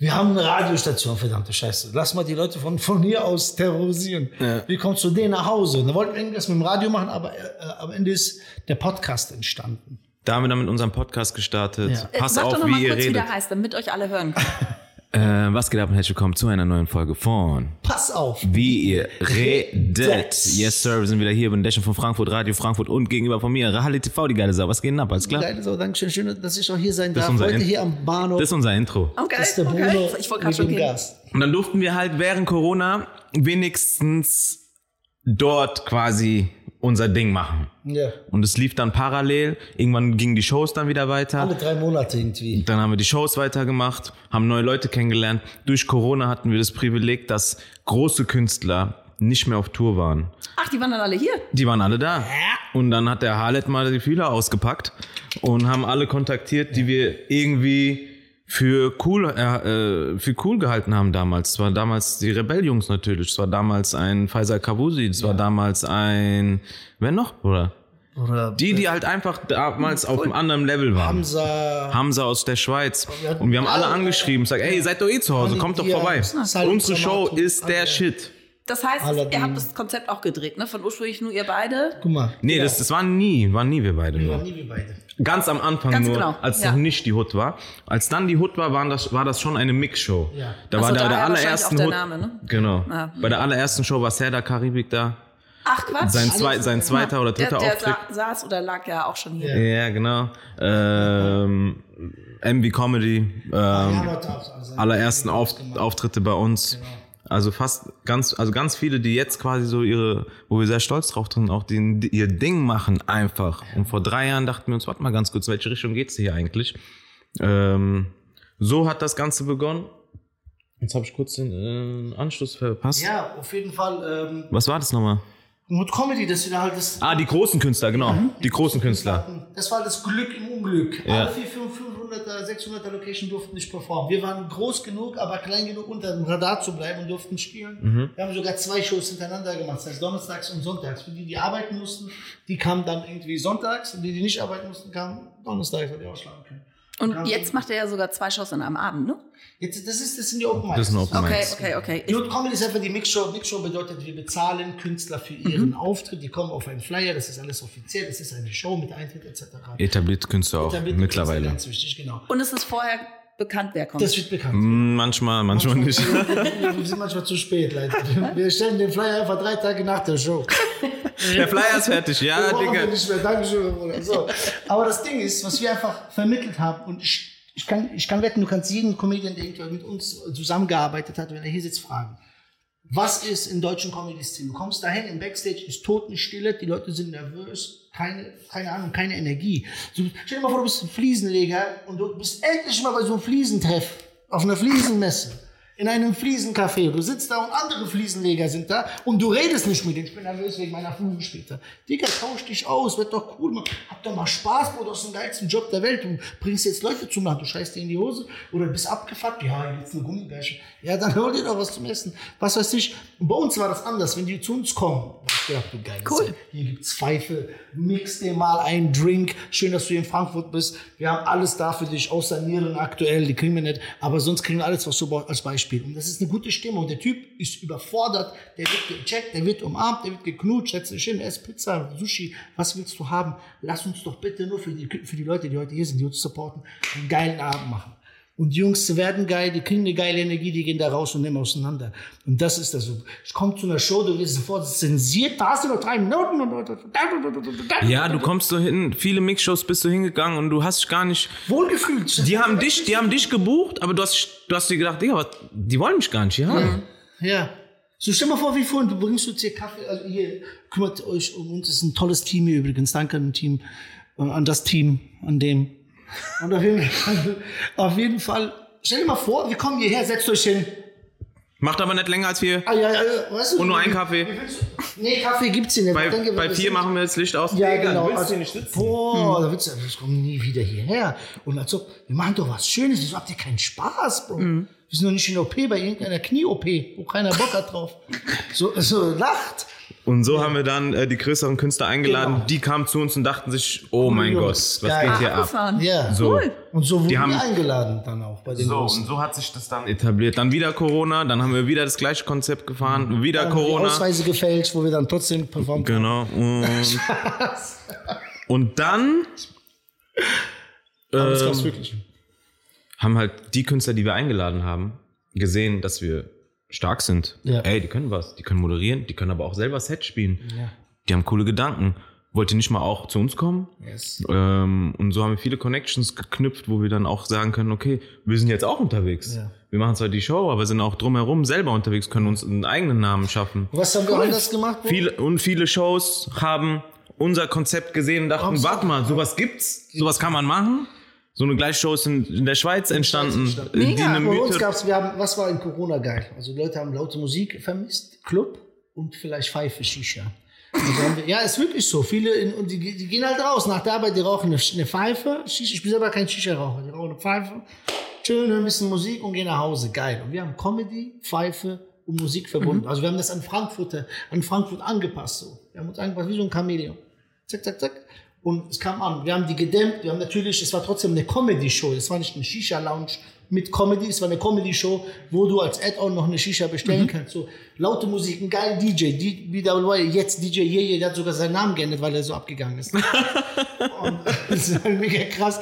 Wir haben eine Radiostation, verdammte Scheiße. Lass mal die Leute von, von hier aus terrorisieren. Wir kommen zu denen nach Hause. Da wollten wir irgendwas mit dem Radio machen, aber äh, am Ende ist der Podcast entstanden. Da haben wir dann mit unserem Podcast gestartet. Ja. Äh, Pass Sag doch auf, noch mal wie ihr kurz, wie redet. der heißt, damit euch alle hören können. Äh, was geht ab und herzlich willkommen zu einer neuen Folge von Pass auf. Wie ihr redet. Yes, Sir, wir sind wieder hier bei den Dächern von Frankfurt, Radio Frankfurt und gegenüber von mir Rahali TV, die geile Sau. Was geht denn ab? Alles klar? Geil, so, Dankeschön. Schön, dass ich auch hier sein Das ist darf. unser Heute End- hier am Bahnhof. Das ist unser Intro. Okay, Das ist der Bruno okay. Ich wollte gerade schon gehen. Gast. Und dann durften wir halt während Corona wenigstens dort quasi unser Ding machen. Ja. Und es lief dann parallel. Irgendwann gingen die Shows dann wieder weiter. Alle drei Monate irgendwie. Dann haben wir die Shows weitergemacht, haben neue Leute kennengelernt. Durch Corona hatten wir das Privileg, dass große Künstler nicht mehr auf Tour waren. Ach, die waren dann alle hier. Die waren alle da. Und dann hat der Harlet mal die Fühler ausgepackt und haben alle kontaktiert, die wir irgendwie für cool, äh, äh, für cool gehalten haben damals. Es war damals die Rebelljungs natürlich. Es war damals ein Faisal Kavusi. Es war damals ein, wer noch, oder? Oder Die, die halt einfach damals auf einem anderen Level waren. Hamza. Hamza aus der Schweiz. Und wir haben alle alle- angeschieden, sag, ey, seid doch eh zu Hause, kommt doch Ja, vorbei. Salim Unsere Show ist der. Shit. Das heißt, Aladdin. ihr habt das Konzept auch gedreht, ne? Von ursprünglich nur ihr beide. Guck mal. Nee, das, das waren nie, waren nie wir beide Wir waren nur. nie wir beide. Ganz am Anfang Ganz nur, genau, als ja. noch nicht die Hood war. Als dann die Hood war, waren das, war das schon eine Mixshow. Ja. Da Ach war so, der, der allerersten der Hood. Name, ne? Genau. Ja. Bei der allerersten Show war Serda Karibik da. Ach, Quatsch. Sein, zwei, sein zweiter oder dritter der, der Auftritt. sa saß oder lag ja auch schon hier. Ja, genau. Ähm, MV Comedy. Ähm, also, allerersten Auf, Auftritte bei uns. Genau. Also fast ganz, also ganz viele, die jetzt quasi so ihre, wo wir sehr stolz drauf sind, auch die ihr Ding machen einfach. Und vor drei Jahren dachten wir uns, warte mal ganz kurz, welche Richtung geht's hier eigentlich? Ähm, so hat das Ganze begonnen. Jetzt habe ich kurz den äh, Anschluss verpasst. Ja, auf jeden Fall. Ähm, Was war das nochmal? Mit Comedy, das wieder halt das. Ah, die großen Künstler, genau. Die großen Künstler. Das war das Glück im Unglück. Ja. Alle 4, 500er, 600er Location durften nicht performen. Wir waren groß genug, aber klein genug, unter dem Radar zu bleiben und durften spielen. Mhm. Wir haben sogar zwei Shows hintereinander gemacht, das heißt donnerstags und sonntags. Für die, die arbeiten mussten, die kamen dann irgendwie sonntags und die, die nicht arbeiten mussten, kamen donnerstags, weil die ausschlagen können. Und jetzt macht er ja sogar zwei Shows in einem Abend, ne? Jetzt, das, ist, das sind die Open Mics. Das sind Open Okay, Mics. okay, okay. Ich, Not Comedy ist einfach die Mixshow. Mixshow bedeutet, wir bezahlen Künstler für ihren Auftritt. Die kommen auf einen Flyer, das ist alles offiziell, das ist eine Show mit Eintritt etc. Etablierte Künstler auch Etablierte mittlerweile. Künstler, Ganz wichtig, genau. und es ist vorher bekannt, wer kommt. Das wird bekannt. Mm, Manchmal, manchmal nicht. Wir sind manchmal zu spät, leider. Wir stellen den Flyer einfach drei Tage nach der Show. Der Flyer ist fertig, ja, wir Digga. nicht mehr. Dankeschön, Bruder. So. Aber das Ding ist, was wir einfach vermittelt haben, und ich, ich, kann, ich kann wetten, du kannst jeden Comedian, der irgendwie mit uns zusammengearbeitet hat, wenn er hier sitzt, fragen. Was ist in deutschen Comedy-Szenen? Du kommst dahin, im Backstage ist Totenstille, die Leute sind nervös, keine, keine Ahnung, keine Energie. So, stell dir mal vor, du bist ein Fliesenleger und du bist endlich mal bei so einem Fliesentreff, auf einer Fliesenmesse. In einem Fliesencafé. Du sitzt da und andere Fliesenleger sind da und du redest nicht mit denen. Ich bin nervös wegen meiner Flüge später. Digga, tausch dich aus, wird doch cool. Man. Hab doch mal Spaß, Bruder, das ist den geilsten Job der Welt. Du bringst jetzt Leute zum Lachen, du scheißt dir in die Hose oder bist abgefuckt. Ja, jetzt eine Gummibärchen. Ja, dann hol dir doch was zum Essen. Was weiß ich. Und bei uns war das anders. Wenn die zu uns kommen, ich gedacht, du geil. Cool. Hier gibt's Pfeife, mix dir mal einen Drink. Schön, dass du hier in Frankfurt bist. Wir haben alles da für dich, außer Nieren aktuell, die kriegen wir nicht. Aber sonst kriegen wir alles, was du brauchst, als Beispiel. Und das ist eine gute Stimmung. Der Typ ist überfordert, der wird gecheckt, der wird umarmt, der wird geknutscht, setz dich hin, ess Pizza, Sushi, was willst du haben? Lass uns doch bitte nur für die, für die Leute, die heute hier sind, die uns supporten, einen geilen Abend machen. Und die Jungs werden geil, die kriegen eine geile Energie, die gehen da raus und nehmen auseinander. Und das ist das so. Ich komme zu einer Show, du wirst sofort zensiert, da hast du noch drei Minuten. Ja, du kommst so hin, viele Mixshows bist du hingegangen und du hast dich gar nicht. Wohlgefühlt. Die haben dich, die haben dich gebucht, aber du hast, du hast dir gedacht, Digga, was, die wollen mich gar nicht hier haben. Ja. So stell mal vor, wie vorhin, du bringst uns hier Kaffee, also hier, kümmert euch um uns, das ist ein tolles Team hier übrigens, danke an, Team, äh, an das Team, an dem. Und auf jeden, Fall, auf jeden Fall, stell dir mal vor, wir kommen hierher, setzt euch hin. Macht aber nicht länger als wir. Ah, ja, ja, weißt du, Und nur einen Kaffee. Nee, Kaffee gibt's hier nicht. Bei, Ich denke, bei vier sind- machen wir das Licht aus. Ja, Digga, genau. Du willst Also, hier nicht sitzen. Boah, da wird's, wir kommen nie wieder hierher. Und als ob, wir machen doch was Schönes. Wieso habt ihr keinen Spaß, Bro? Wir sind doch nicht in OP bei irgendeiner Knie-OP, wo keiner Bock hat drauf. So, so lacht. Und so haben wir dann äh, die größeren Künstler eingeladen. Genau. Die kamen zu uns und dachten sich, oh mein Gott, was geil. geht hier ab? Ja. So. Cool. Und so wurden Die haben- wir eingeladen dann auch bei den So, Großen. und so hat sich das dann etabliert. Dann wieder Corona, dann haben wir wieder das gleiche Konzept gefahren, wieder Dann Corona. Ausweise gefälscht, wo wir dann trotzdem performt haben. Genau. Und, und dann Aber das Ähm, gab's wirklich. haben halt die Künstler, die wir eingeladen haben, gesehen, dass wir stark sind. Ja. Ey, die können was. Die können moderieren, die können aber auch selber Set spielen. Ja. Die haben coole Gedanken. Wollt ihr nicht mal auch zu uns kommen? Yes. Ähm, und so haben wir viele Connections geknüpft, wo wir dann auch sagen können, okay, wir sind jetzt auch unterwegs. Ja. Wir machen zwar die Show, aber sind auch drumherum selber unterwegs, können uns einen eigenen Namen schaffen. Was haben wir anders gemacht? Viele, und viele Shows haben unser Konzept gesehen und dachten, warte mal, sowas gibt's, sowas kann man machen. So eine gleiche Show ist in, in der Schweiz entstanden. Mega. Bei uns wir haben, was war in Corona geil? Also die Leute haben laute Musik vermisst, Club und vielleicht Pfeife, Shisha. Also wir, ja, ist wirklich so. Viele, in, und die, die gehen halt raus nach der Arbeit, die rauchen eine, eine Pfeife. Shisha, ich bin selber kein Shisha-Raucher, die rauchen eine Pfeife, chillen, hören ein bisschen Musik und gehen nach Hause. Geil. Und wir haben Comedy, Pfeife und Musik verbunden. Also wir haben das an Frankfurt, an Frankfurt angepasst. So. Wir haben uns angepasst wie so ein Chamäleon. Zack, zack, zack. Und es kam an. Wir haben die gedämmt. Wir haben natürlich, es war trotzdem eine Comedy-Show. Es war nicht eine Shisha-Lounge mit Comedy. Es war eine Comedy-Show, wo du als Add-on noch eine Shisha bestellen kannst. So laute Musik, ein geiler DJ. D- BWY, jetzt DJ Yeye, der hat sogar seinen Namen geändert, weil er so abgegangen ist. Und das ist halt mega krass.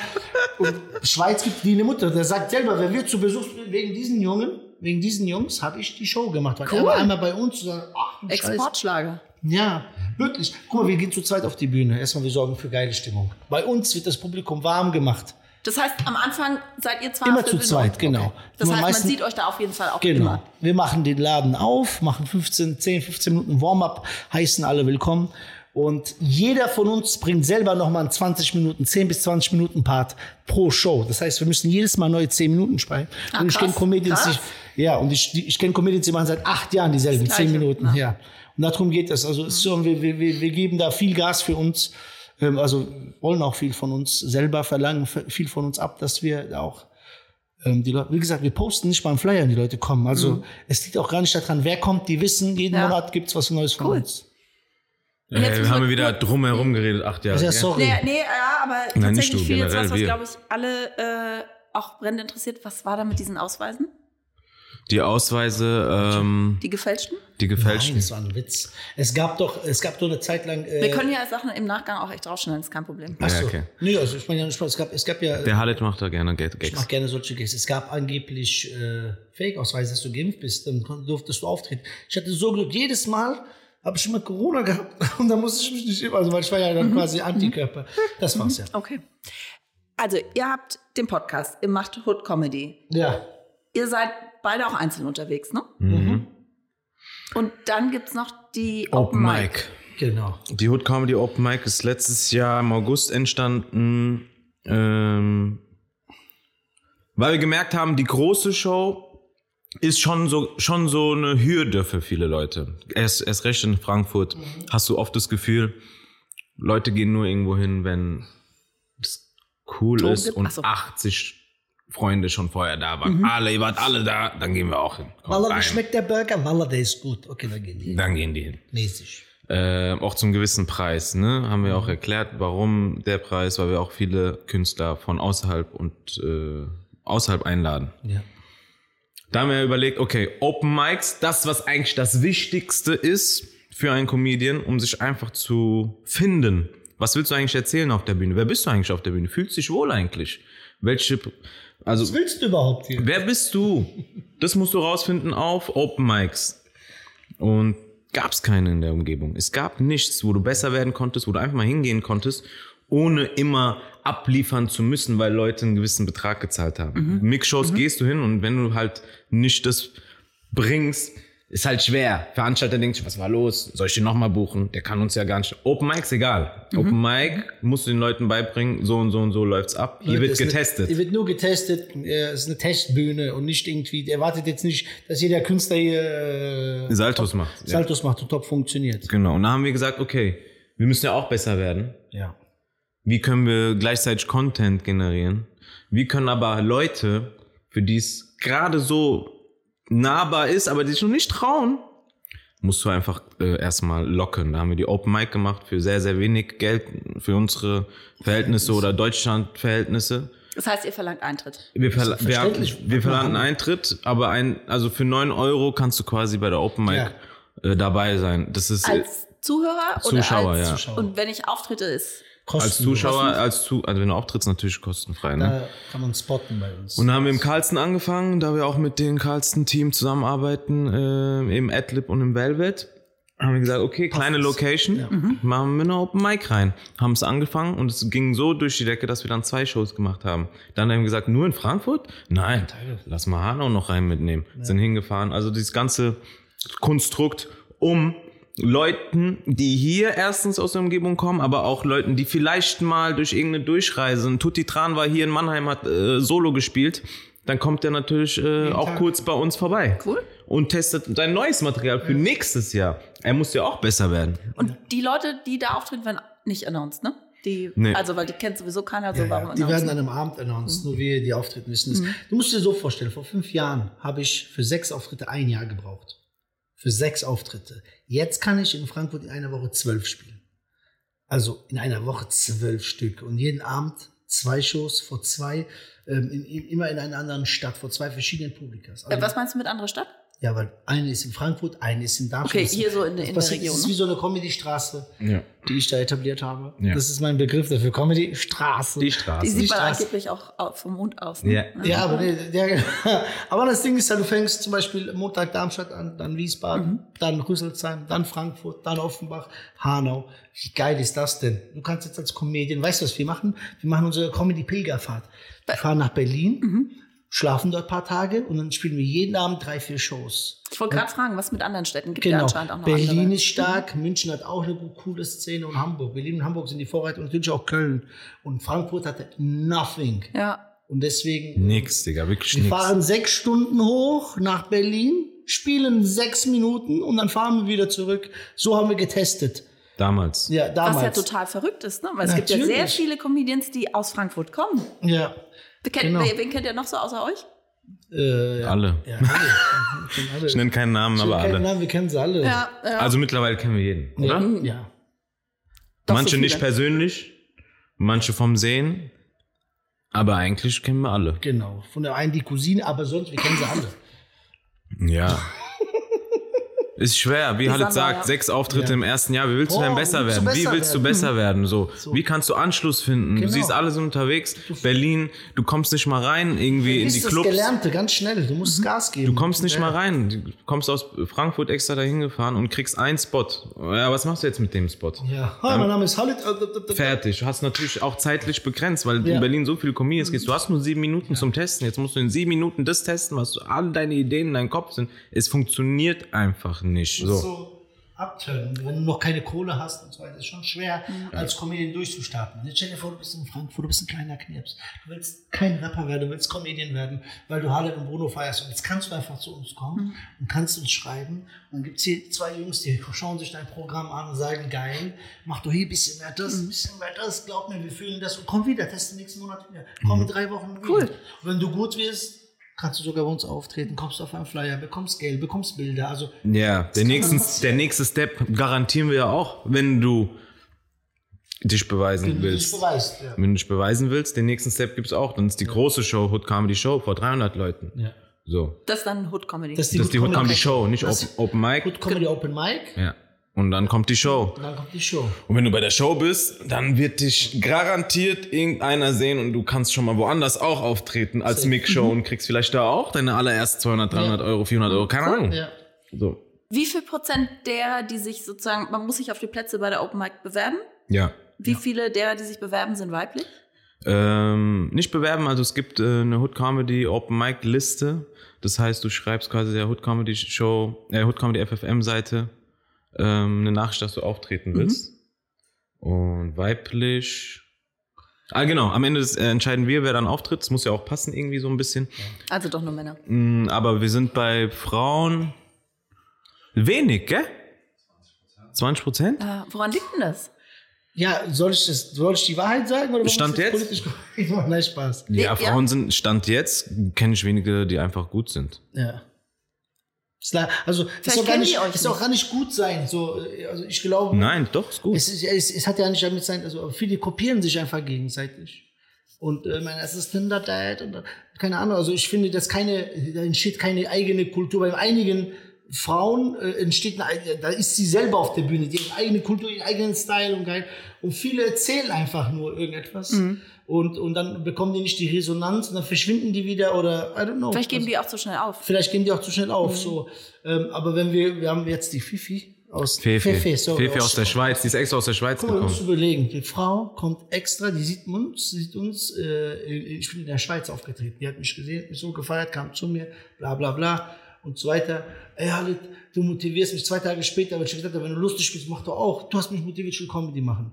Und Schweiz gibt die eine Mutter. Der sagt selber, wenn wir zu Besuch sind, wegen diesen Jungen, wegen diesen Jungs, habe ich die Show gemacht. Weil er Cool. war einmal bei uns und sagt, ach. Exportschlager. Ja, wirklich. Guck mal, wir gehen zu zweit auf die Bühne. Erstmal, wir sorgen für geile Stimmung. Bei uns wird das Publikum warm gemacht. Das heißt, am Anfang seid ihr zwar Immer zu zweit, genau. Das Nur heißt, man sieht euch da auf jeden Fall auch Genau. immer. Wir machen den Laden auf, machen 15, 10, 15 Minuten Warm-up, heißen alle willkommen. Und jeder von uns bringt selber nochmal einen 20 Minuten, 10 bis 20 Minuten Part pro Show. Das heißt, wir müssen jedes Mal neue 10 Minuten sprechen. Ah, und ich kenne Comedians, die, ja, und ich, ich kenne Comedians, die machen seit acht Jahren dieselben Das 10 Gleiche, Minuten. Ja. Und darum geht es. Also, es ist so, wir, wir, wir wir geben da viel Gas für uns. Ähm, Also, wollen auch viel von uns selber verlangen, viel von uns ab, dass wir auch ähm, die Leute, wie gesagt, wir posten nicht beim Flyer, wenn die Leute kommen. Also es liegt auch gar nicht daran, wer kommt. Die wissen, jeden Ja. Monat gibt's was Neues von Cool. uns. Äh, haben wir- wir wieder drumherum geredet, acht Jahre. Ja, sorry. Nee, nee, ja, aber Nein, nicht tatsächlich du, viel jetzt was, was glaube ich alle äh, auch brennend interessiert. Was war da mit diesen Ausweisen? Die Ausweise, ähm, Die gefälschten? die Nein, gefälschten. das war ein Witz. Es gab doch, es gab doch eine Zeit lang. Äh, Wir können ja Sachen im Nachgang auch echt rausschneiden, ist kein Problem. ach so. Ja, okay. Nee, also ich meine ja nicht. Es gab, es gab ja. Der Halit macht da gerne Gag- ich Gags. mache gerne solche Gags. Es gab angeblich äh, Fake-Ausweise, dass du geimpft bist, dann durftest du auftreten. Ich hatte so Glück, jedes Mal habe ich immer Corona gehabt und dann musste ich mich nicht impfen, also weil ich war ja dann quasi Antikörper. Das war's ja. Okay. Also, ihr habt den Podcast, ihr macht Hood Comedy. Ja. Ihr seid beide auch einzeln unterwegs, ne? Mhm. Und dann gibt's noch die Open Mic. Genau. Die Hood Comedy Open Mic ist letztes Jahr im August entstanden, ähm, weil wir gemerkt haben, die große Show ist schon so, schon so eine Hürde für viele Leute. Erst, erst recht in Frankfurt hast du oft das Gefühl, Leute gehen nur irgendwo hin, wenn es cool Ton ist gibt? und so. 80 Freunde schon vorher da waren. Alle, ihr wart alle da, dann gehen wir auch hin. Komm, Wallah, wie schmeckt der Burger? Wallah, der ist gut. Okay, dann gehen die. hin. Dann gehen die hin. Mäßig. Äh, auch zum gewissen Preis, ne? Haben wir auch erklärt, warum der Preis, weil wir auch viele Künstler von außerhalb und äh, außerhalb einladen. Ja. Da haben wir überlegt, okay, Open Mics, das, was eigentlich das Wichtigste ist für einen Comedian, um sich einfach zu finden. Was willst du eigentlich erzählen auf der Bühne? Wer bist du eigentlich auf der Bühne? Fühlst dich wohl eigentlich? Welche, also, Was willst du überhaupt hier? wer bist du? Das musst du rausfinden auf Open Mics. Und gab es keine in der Umgebung. Es gab nichts, wo du besser werden konntest, wo du einfach mal hingehen konntest, ohne immer abliefern zu müssen, weil Leute einen gewissen Betrag gezahlt haben. Mixshows gehst du hin und wenn du halt nicht das bringst, ist halt schwer. Veranstalter denkt sich, was war los? Soll ich den nochmal buchen? Der kann uns ja gar nicht. Open Mics egal. Open Mic musst du den Leuten beibringen, so und so und so läuft's ab. Hier Leute, wird es ist getestet. Eine, hier wird nur getestet. äh, Es ist eine Testbühne und nicht irgendwie, der erwartet jetzt nicht, dass jeder Künstler hier äh, Saltos macht. Ja. Saltos macht und top funktioniert. Genau. Und da haben wir gesagt, okay, wir müssen ja auch besser werden. Ja. Wie können wir gleichzeitig Content generieren? Wie können aber Leute, für die es gerade so nahbar ist, aber die sich noch nicht trauen, musst du einfach äh, erstmal locken. Da haben wir die Open Mic gemacht für sehr, sehr wenig Geld für unsere Verhältnisse oder Deutschland-Verhältnisse. Das heißt, ihr verlangt Eintritt. Wir, verla wir, haben, wir verlangen Eintritt, aber ein, also für neun Euro kannst du quasi bei der Open Mic äh, dabei sein. Das ist äh, Als Zuhörer Zuschauer, oder als ja. Zuschauer. Und wenn ich auftrete, ist. Als. Zuschauer, als zu, also wenn du auftrittst, natürlich kostenfrei. Ne? Da kann man spotten bei uns. Und dann haben wir im Carlsten angefangen, da wir auch mit dem Carlsten-Team zusammenarbeiten, äh, im Adlib und im Velvet. Haben wir gesagt, okay, kleine Location, machen wir eine Open Mic rein. Haben es angefangen und es ging so durch die Decke, dass wir dann zwei Shows gemacht haben. Dann haben wir gesagt, nur in Frankfurt? Nein, lass mal Hanau noch rein mitnehmen. Sind hingefahren. Also dieses ganze Konstrukt, um Leuten, die hier erstens aus der Umgebung kommen, aber auch Leuten, die vielleicht mal durch irgendeine Durchreise, ein Tutti Tran war hier in Mannheim, hat äh, Solo gespielt, dann kommt der natürlich äh, auch Tag. kurz bei uns vorbei. Cool. Und testet sein neues Material für nächstes Jahr. Er muss ja auch besser werden. Und die Leute, die da auftreten, werden nicht announced, ne? Die, Nee. Also, weil die kennt sowieso keiner, so Ja, warum ja. Die werden an einem Abend announced, nur wir, die auftreten wissen es. Du musst dir so vorstellen, vor fünf Jahren habe ich für sechs Auftritte ein Jahr gebraucht. Für sechs Auftritte. Jetzt kann ich in Frankfurt in einer Woche zwölf spielen. Also in einer Woche zwölf Stück. Und jeden Abend zwei Shows vor zwei, ähm, in, immer in einer anderen Stadt, vor zwei verschiedenen Publikas. Also, Was meinst du mit andere Stadt? Ja, weil eine ist in Frankfurt, eine ist in Darmstadt. Okay, Das- hier so in- in der Region, Das ist ne? wie so eine Comedy-Straße, Ja. die ich da etabliert habe. Ja. Das ist mein Begriff dafür, Comedy-Straße. Die Die Straße. sieht man Straße. angeblich auch au- vom Mond aus. Ne? Ja. Ja, aber, der, aber das Ding ist ja, du fängst zum Beispiel Montag Darmstadt an, dann Wiesbaden, dann Rüsselsheim, dann Frankfurt, dann Offenbach, Hanau. Wie geil ist das denn? Du kannst jetzt als Comedian, weißt du, was wir machen? Wir machen unsere Comedy-Pilgerfahrt. Wir fahren nach Berlin, schlafen dort ein paar Tage und dann spielen wir jeden Abend drei, vier Shows. Ich wollte gerade fragen, was mit anderen Städten gibt Genau. anscheinend auch noch Berlin andere. ist stark, München hat auch eine coole Szene und Hamburg. Berlin und Hamburg sind die Vorreiter und natürlich auch Köln. Und Frankfurt hatte nothing. Ja. Und deswegen Nix, Digga, wirklich Wir nix. fahren sechs Stunden hoch nach Berlin, spielen sechs Minuten und dann fahren wir wieder zurück. So haben wir getestet. Damals. Ja, Was damals. ja total verrückt ist, ne? Weil es gibt ja sehr Natürlich. viele Comedians, die aus Frankfurt kommen. Ja. Kennt, Genau. wen kennt ihr noch so außer euch? Äh, ja. Alle. Ja, alle. Kennen alle. Ich nenne keinen Namen, aber Keinen alle. Namen, wir kennen sie alle. Ja, ja. Also mittlerweile kennen wir jeden, ja. oder? ja. Doch so Manche viele. nicht persönlich, manche vom Sehen, aber eigentlich kennen wir alle. Genau. Von der einen die Cousine, aber sonst, wir kennen sie alle. Ja. Ist schwer, wie Halit sagt, ja. sechs Auftritte Ja. im ersten Jahr. Wie willst du Boah, denn wie besser willst du werden? Wie besser willst du werden? besser werden? So, So. wie kannst du Anschluss finden? Du Genau. siehst alle sind unterwegs. Berlin, du kommst nicht mal rein irgendwie in die das Clubs. Gelernte, ganz schnell. Du musst Gas geben. Du kommst nicht mal rein. Du kommst aus Frankfurt extra dahin gefahren und kriegst einen Spot. Ja, was machst du jetzt mit dem Spot? Ja. Hi, mein Name ist Halit. Äh, Fertig. Du hast natürlich auch zeitlich begrenzt, weil Ja. in Berlin so viele Comedians gibt. Du hast nur sieben Minuten zum Testen. Jetzt musst du in sieben Minuten das testen, was alle deine Ideen in deinem Kopf sind. Es funktioniert einfach nicht. So. So. abturnen. Wenn du noch keine Kohle hast und so weiter, ist schon schwer, als Comedian durchzustarten. Jetzt stell dir vor, du bist in Frankfurt, du bist ein kleiner Knirps. Du willst kein Rapper werden, du willst Comedian werden, weil du Harlem und Bruno feierst. Und jetzt kannst du einfach zu uns kommen und kannst uns schreiben. Und dann gibt's hier zwei Jungs, die schauen sich dein Programm an und sagen, geil, mach doch hier ein bisschen mehr das, ein bisschen mehr das, glaub mir, wir fühlen das. Und komm wieder, teste nächsten Monat wieder. Komm in drei Wochen wieder. Cool. Und wenn du gut wirst, kannst du sogar bei uns auftreten, kommst auf einen Flyer, bekommst Geld, bekommst Bilder. Also Ja, der, nächsten, der nächste Step garantieren wir ja auch, wenn du dich beweisen wenn du dich willst. beweist. Ja. Wenn du dich beweisen willst, den nächsten Step gibt's auch. Dann ist die große Show, Hood Comedy Show, vor 300 Leuten. Ja. So. Das ist dann Hood Comedy. Das Das ist die Hood Comedy Show, nicht das Open, Open Mic. Hood Comedy Open Mic. Ja. Und dann kommt die Show. Und dann kommt die Show. Und wenn du bei der Show bist, dann wird dich garantiert irgendeiner sehen und du kannst schon mal woanders auch auftreten als Mix-Show und kriegst vielleicht da auch deine allererst 200, 300 Euro, 400 Euro, keine Ahnung. Ja. So. Wie viel Prozent derer, die sich sozusagen, man muss sich auf die Plätze bei der Open Mic bewerben? Ja. Wie viele derer, die sich bewerben, sind weiblich? Ähm, nicht bewerben, also es gibt äh, eine Hood Comedy Open Mic Liste. Das heißt, du schreibst quasi der Hood Comedy Show, äh, Hood Comedy FFM Seite ähm, eine Nachricht, dass du auftreten willst. Und weiblich. Ah, genau. Am Ende des, äh, entscheiden wir, wer dann auftritt. Das muss ja auch passen irgendwie so ein bisschen. Also doch nur Männer. Mm, aber wir sind bei Frauen wenig, gell? 20 Prozent? Äh, woran liegt denn das? Ja, soll ich, das, soll ich die Wahrheit sagen? Oder Stand jetzt? das Politisch korrekt machen? Nein, Spaß. Ja, Ja. Frauen sind, Stand jetzt, kenne ich wenige, die einfach gut sind. Ja. Ist Also, ist Vielleicht auch, gar nicht, ist auch nicht. gar nicht gut sein. So, äh, also ich glaube, Nein, doch, ist gut. es, ist, es, es hat ja nicht damit sein, also viele kopieren sich einfach gegenseitig. Und äh, mein erstes Tinder-Date und dann- keine Ahnung, also ich finde, dass keine, da entsteht keine eigene Kultur. Bei einigen Frauen äh, entsteht eine, da ist sie selber auf der Bühne, die haben eigene Kultur, ihren eigenen Style und geil. Und viele erzählen einfach nur irgendetwas. Mhm. Und, und dann bekommen die nicht die Resonanz und dann verschwinden die wieder oder I don't know. Vielleicht geben Also- die auch zu schnell auf. Vielleicht gehen die auch zu schnell auf. Mhm. So. Ähm, aber wenn wir, wir haben jetzt die Fifi aus Fefe. Fefe, sorry, Fefe aus der Schweiz, die ist extra aus der Schweiz Guck mal, du musst gekommen. überlegen, die Frau kommt extra, die sieht uns, sieht uns, äh, ich bin in der Schweiz aufgetreten, die hat mich gesehen, hat mich so gefeiert, kam zu mir, bla bla bla und so weiter. Ey Halit, du motivierst mich zwei Tage später, weil ich gesagt habe, wenn du lustig bist, mach doch auch. Du hast mich motiviert, ich will Comedy machen.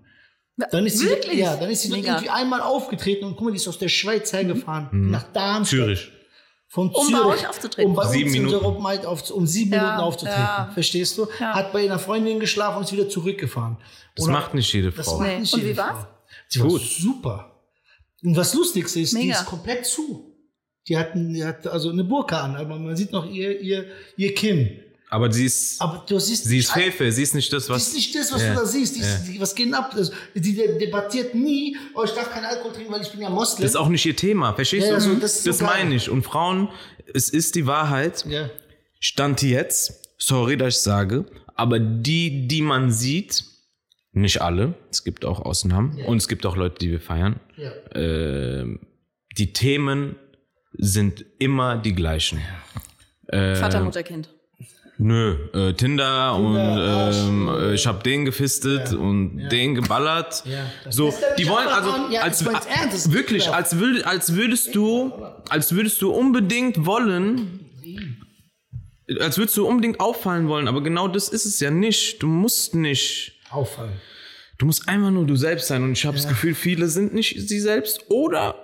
Dann ist sie, Wirklich? ja, dann ist sie Mega. irgendwie einmal aufgetreten und guck mal, die ist aus der Schweiz hergefahren, nach Darmstadt. Zürich. Von Um Zürich, bei euch aufzutreten. Um bei Sieben uns Minuten. Mic auf, um sieben Ja, Minuten aufzutreten. ja. Verstehst du? Ja. Hat bei einer Freundin geschlafen und ist wieder zurückgefahren. Das Oder- macht nicht jede das Frau. macht Nee. nicht Und jede wie war's? Frau. Sie war Gut. super. Und was Lustigste ist, die Mega. ist komplett zu. Die hat, die hat also eine Burka an, aber man sieht noch ihr, ihr, ihr Kinn. Aber sie ist, Aber du siehst sie ist nicht- Fefe, sie ist nicht das, das ist was. nicht das, was Ja. du da siehst. Die, ist- Ja. die, was geht denn ab? Also, die de- debattiert nie, oh, ich darf keinen Alkohol trinken, weil ich bin ja Moslem. Das ist auch nicht ihr Thema, verstehst Ja, du? also das ist das meine ich. Und Frauen, es ist die Wahrheit. ja. Stand jetzt, sorry, dass ich sage, aber die, die man sieht, nicht alle, es gibt auch Ausnahmen und es gibt auch Leute, die wir feiern, Ja. ähm, die Themen sind immer die gleichen. Äh, Vater, Mutter, Kind. Nö, äh, Tinder und Arsch, ähm, äh, ich habe den gefistet und den geballert. Ja, so, die wollen also. Ja, als ist wirklich als würd, als würdest du als würdest du unbedingt wollen als würdest du unbedingt auffallen wollen, aber genau das ist es ja nicht. Du musst nicht. Auffallen. Du musst einfach nur du selbst sein und ich habe das Gefühl, viele sind nicht sie selbst oder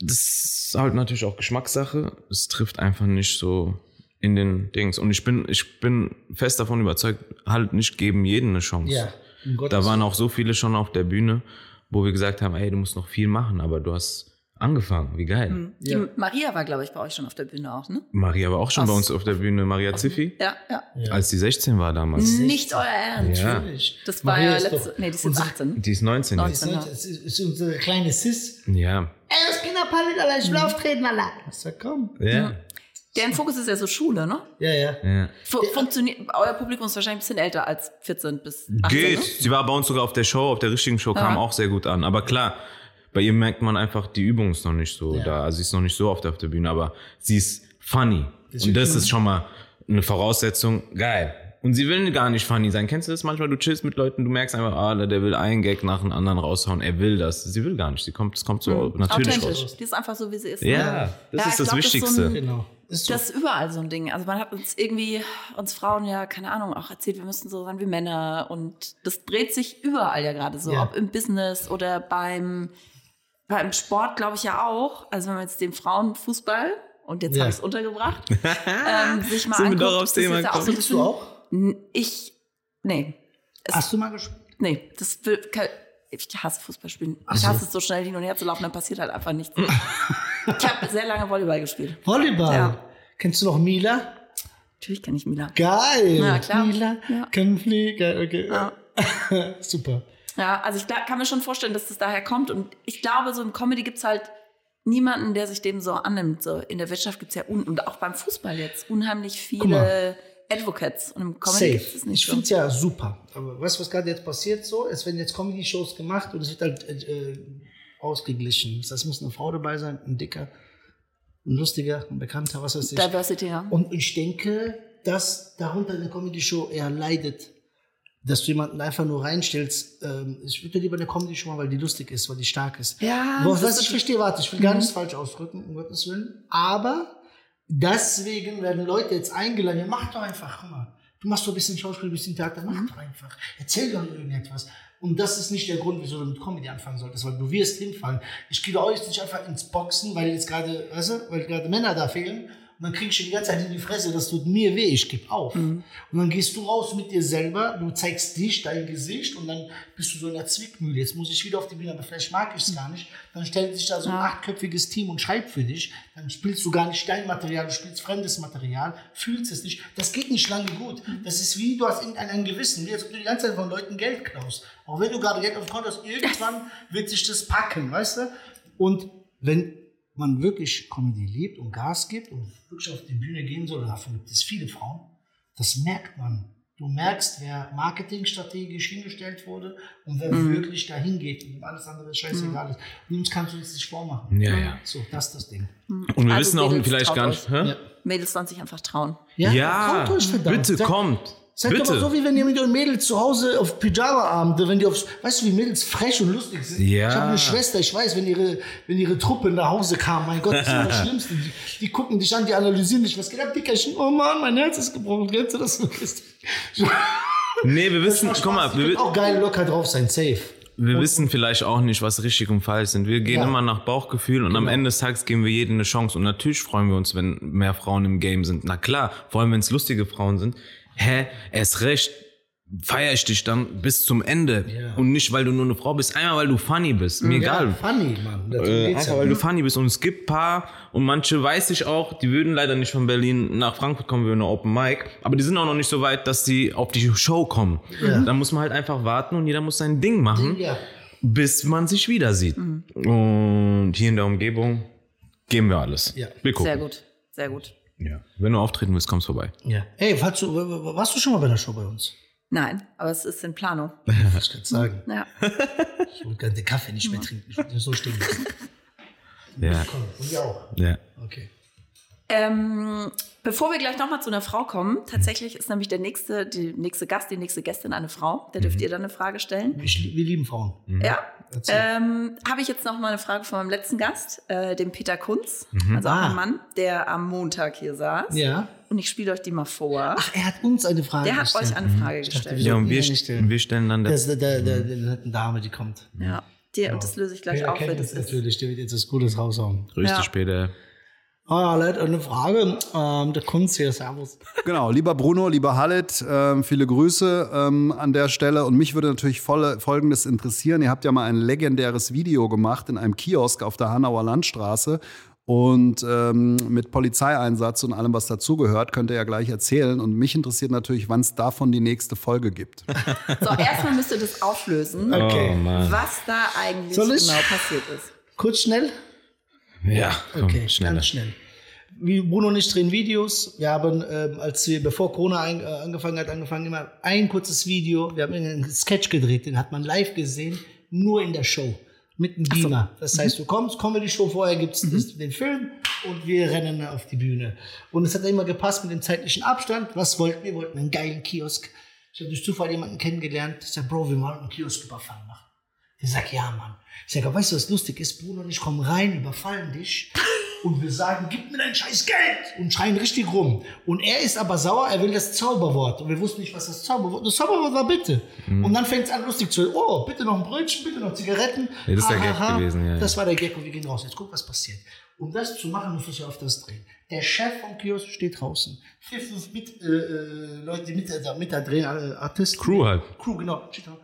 das ist halt natürlich auch Geschmackssache. Es trifft einfach nicht so in den Dings. Und ich bin, ich bin fest davon überzeugt, halt nicht geben jeden eine Chance. Ja. Um Gottes Da waren auch so viele schon auf der Bühne, wo wir gesagt haben, ey, du musst noch viel machen, aber du hast angefangen. Wie geil. Die Ja. Maria war, glaube ich, bei euch schon auf der Bühne auch, ne? Maria war auch schon Ach bei uns auf der Bühne, Maria Ziffi, Ja, ja. Ja. als die 16 war damals. Nicht euer Ernst. Ja. Natürlich. Das war Maria ja ist letzte. Nee, die ist jetzt unsere- 18. Die ist 19 jetzt. 19. Das ist, ist unsere kleine Sis. Ja. Ey, das Kinderpalit, Alter, ich will auftreten, Alter. Ich sag, komm. Ja. Deren Fokus ist ja so Schule, ne? Ja, ja. ja. Fu funktioniert, euer Publikum ist wahrscheinlich ein bisschen älter als 14 bis 18. Geht. Ne? Sie war bei uns sogar auf der Show, auf der richtigen Show, kam Ja. auch sehr gut an. Aber klar, bei ihr merkt man einfach, die Übung ist noch nicht so Ja. da. Also sie ist noch nicht so oft auf der Bühne, aber sie ist funny. Das ist Und das ist schon mal eine Voraussetzung. Geil. Und sie will gar nicht funny sein. Kennst du das manchmal? Du chillst mit Leuten, du merkst einfach, ah, der will einen Gag nach dem anderen raushauen. Er will das. Sie will gar nicht. Sie kommt, es kommt so natürlich Authentisch. raus. Die ist einfach so, wie sie ist. Ja, ne? das Ja, ist das glaub, Wichtigste. so ein- Genau. Ist so. Das ist überall so ein Ding. Also man hat uns irgendwie, uns Frauen ja, keine Ahnung, auch erzählt, wir müssten so sein wie Männer. Und das dreht sich überall ja gerade so. Ja. Ob im Business oder beim, beim Sport, glaube ich ja auch. Also wenn man jetzt den Frauenfußball, und jetzt Ja. habe ich es untergebracht, ähm, sich mal Sind wir anguckt, doch aufs das Thema ja auch so du auch? Ich, nee, Hast du mal gespielt? nee, das will, ich hasse Fußballspielen. Ich so. hasse es so schnell hin und her zu laufen, dann passiert halt einfach nichts. ich habe sehr lange Volleyball gespielt. Volleyball. Ja. Kennst du noch Mila? Natürlich kenne ich Mila. Geil. Ja, klar. Mila Ja. kann fliegen. Okay. Ja. Super. Ja, also ich kann mir schon vorstellen, dass das daher kommt. Und ich glaube, so im Comedy gibt's halt niemanden, der sich dem so annimmt. So in der Wirtschaft gibt's ja un und auch beim Fußball jetzt unheimlich viele Advocates. Und im Comedy Safe. das nicht Ich so. finde es ja super. Aber weißt du, was gerade jetzt passiert so? Es werden jetzt Comedy-Shows gemacht und es wird halt äh, äh, ausgeglichen. Das heißt, es muss eine Frau dabei sein, ein dicker, ein lustiger, ein bekannter, was weiß ich. Diversity, ja. Und ich denke, dass darunter eine Comedy-Show eher leidet. Dass du jemanden einfach nur reinstellst. Ähm, ich würde lieber eine Comedy-Show machen, weil die lustig ist, weil die stark ist. Ja, was ist- ich verstehe, warte, ich will gar nichts falsch ausdrücken, um Gottes Willen. Aber deswegen werden Leute jetzt eingeladen. Ja, mach doch einfach, guck mal. Du machst doch ein bisschen Schauspiel, ein bisschen Theater, mach doch einfach. Erzähl doch irgendetwas. Und das ist nicht der Grund, wieso du mit Comedy anfangen solltest, weil du wirst hinfallen. Ich gehe jetzt nicht einfach ins Boxen, weil jetzt gerade, weißt du, weil gerade Männer da fehlen. Und dann kriegst du die ganze Zeit in die Fresse, das tut mir weh, ich gebe auf. Und dann gehst du raus mit dir selber, du zeigst dich, dein Gesicht und dann bist du so in der Zwickmühle. Jetzt muss ich wieder auf die Bühne, aber vielleicht mag ich es gar nicht. Dann stellt sich da so ein achtköpfiges Team und schreibt für dich. Dann spielst du gar nicht dein Material, du spielst fremdes Material, fühlst es nicht. Das geht nicht lange gut. Das ist wie, du hast irgendein ein Gewissen, wie als ob du die ganze Zeit von Leuten Geld klaust. Auch wenn du gerade Geld auf dem Konto hast, irgendwann wird sich das packen, weißt du? Und wenn man wirklich Comedy liebt und Gas gibt und wirklich auf die Bühne gehen soll, davon gibt es viele Frauen, das merkt man. Du merkst, wer marketingstrategisch hingestellt wurde und wer wirklich dahin geht und alles andere scheißegal ist. Und uns kannst du das nicht vormachen. Ja, ja. So, das ist das Ding. Und wir Also wissen auch Mädels, vielleicht gar nicht. Ja. Mädels sollen sich einfach trauen. Ja, kommt euch verdammt. bitte kommt. Seid doch mal bitte. so, wie wenn ihr mit euren Mädels zu Hause auf Pyjama-Abende, wenn die auf, weißt du, wie Mädels frech und lustig sind? Ja. Ich habe eine Schwester, ich weiß, wenn ihre, wenn ihre Truppe nach Hause kam, mein Gott, das ist immer das Schlimmste. Die, die gucken dich an, die analysieren dich, was geht ab, Dickerchen? Oh Mann, mein Herz ist gebrochen, kennst du das? nee, wir wissen, guck mal, wir, können auch geil locker drauf sein, safe. wir wissen vielleicht auch nicht, was richtig und falsch sind. Wir gehen Ja. immer nach Bauchgefühl und am Ende des Tages geben wir jedem eine Chance. Und natürlich freuen wir uns, wenn mehr Frauen im Game sind. Na klar, vor allem wenn es lustige Frauen sind. Hä, erst recht feier ich dich dann bis zum Ende. Ja. Und nicht, weil du nur eine Frau bist, einmal weil du funny bist. Mir egal. Ja, funny, Mann. Äh, einfach ja. weil du funny bist. Und es gibt paar und manche weiß ich auch, die würden leider nicht von Berlin nach Frankfurt kommen, wir eine Open Mic. Aber die sind auch noch nicht so weit, dass die auf die Show kommen. Ja. Da muss man halt einfach warten und jeder muss sein Ding machen, Ja. bis man sich wieder sieht. Und hier in der Umgebung geben wir alles. Ja. Wir gucken. Sehr gut, sehr gut. Ja. Wenn du auftreten willst, kommst vorbei. ja. Ey, warst du, warst du schon mal bei der Show bei uns? Nein, aber es ist in Planung. Was kann ich sagen? Ja. Ich wollte gerne den Kaffee nicht mehr trinken. Ich wollte den so stehen lassen. Ja. Komm, und ihr auch. Ja. Okay. Ähm, bevor wir gleich nochmal zu einer Frau kommen, tatsächlich ist nämlich der nächste, die nächste Gast, die nächste Gästin eine Frau. Da dürft ihr dann eine Frage stellen. Ich, wir lieben Frauen. Ja. Erzähl. Ähm, Habe ich jetzt noch mal eine Frage von meinem letzten Gast, äh, dem Peter Kunz, also auch Ah. ein Mann, der am Montag hier saß. Ja. Und ich spiele euch die mal vor. Ach, er hat uns eine Frage der hat gestellt. euch eine Frage Ich dachte, gestellt. wir Ja, und wir, stellen. wir stellen dann Das das. ist der, der, der, der netten Dame, die kommt. Ja, die, und das löse ich gleich Peter auf, kennt das ist. natürlich, der wird jetzt was Gutes raushauen. Grüß Ja. dich später. Ah, Leute, eine Frage. Ähm, der Kunst hier, Servus. Genau, lieber Bruno, lieber Halit, ähm, viele Grüße ähm, an der Stelle. Und mich würde natürlich voll, Folgendes interessieren. Ihr habt ja mal ein legendäres Video gemacht in einem Kiosk auf der Hanauer Landstraße. Und ähm, mit Polizeieinsatz und allem, was dazugehört, könnt ihr ja gleich erzählen. Und mich interessiert natürlich, wann es davon die nächste Folge gibt. So, erstmal müsst ihr das auflösen, Okay. Oh was da eigentlich Soll ich? genau passiert ist. Kurz, schnell? Ja, komm, Okay, schneller. ganz schnell. Wie Bruno und ich drehen Videos. Wir haben, ähm, als wir, bevor Corona ein, äh, angefangen hat, angefangen immer ein kurzes Video. Wir haben einen Sketch gedreht, den hat man live gesehen, nur in der Show. Mit einem Beamer. Das heißt, du kommst, Comedy-Show, vorher gibt's das, den Film, und wir rennen auf die Bühne. Und es hat immer gepasst mit dem zeitlichen Abstand. Was wollten wir? Wir wollten einen geilen Kiosk. Ich habe durch Zufall jemanden kennengelernt. Ich sag, Bro, wir wollen einen Kiosk machen. Der sagt, ja, Mann. Ich sage, weißt du, was lustig ist? Bruno und ich kommen rein, überfallen dich und wir sagen, gib mir dein scheiß Geld und schreien richtig rum. Und er ist aber sauer, er will das Zauberwort. Und wir wussten nicht, was das Zauberwort Das Zauberwort war bitte. Mhm. Und dann fängt es an lustig zu. Oh, bitte noch ein Brötchen, bitte noch Zigaretten. Ja, das ist der Ha, Gag ha, ha. gewesen, ja. Das war der Gag und wir gehen raus. Jetzt guck, was passiert. Um das zu machen, musst du ja auf das drehen. Der Chef vom Kiosk steht draußen. Vier, fünf mit, äh, äh, Leute, die mit, da- mit da drehen, äh, Artisten. Crew halt. Crew, genau. Steht da.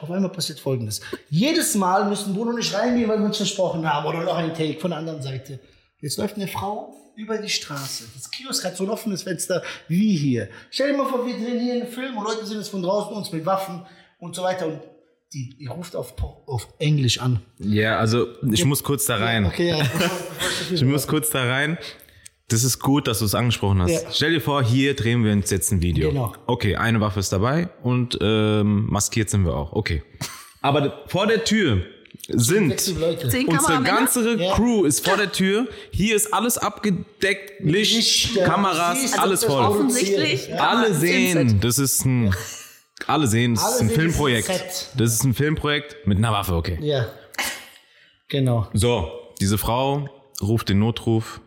Auf einmal passiert Folgendes. Jedes Mal müssen Bruno und ich reingehen, weil wir uns versprochen haben. Oder noch ein Take von der anderen Seite. Jetzt läuft eine Frau über die Straße. Das Kiosk hat so ein offenes Fenster wie hier. Stell dir mal vor, wir drehen hier einen Film und Leute sehen es von draußen, uns mit Waffen und so weiter. Und die, die ruft auf, auf Englisch an. Ja, also ich muss kurz da rein. Okay, ja. Ich muss kurz da rein. Das ist gut, dass du es angesprochen hast. Ja. Stell dir vor, hier drehen wir uns jetzt ein Video. Genau. Okay, eine Waffe ist dabei und ähm, maskiert sind wir auch. Okay. Aber vor der Tür sind unsere ganze Ja. Crew ist vor der Tür. Hier ist alles abgedeckt, Licht, Lichter, Kameras, siehst, alles das voll. Offensichtlich. Ja. Alle sehen, das ist ein, alle sehen, das Alle ist ein ist Filmprojekt. Das ist ein Filmprojekt mit einer Waffe, okay. Ja. Genau. So, diese Frau ruft den Notruf,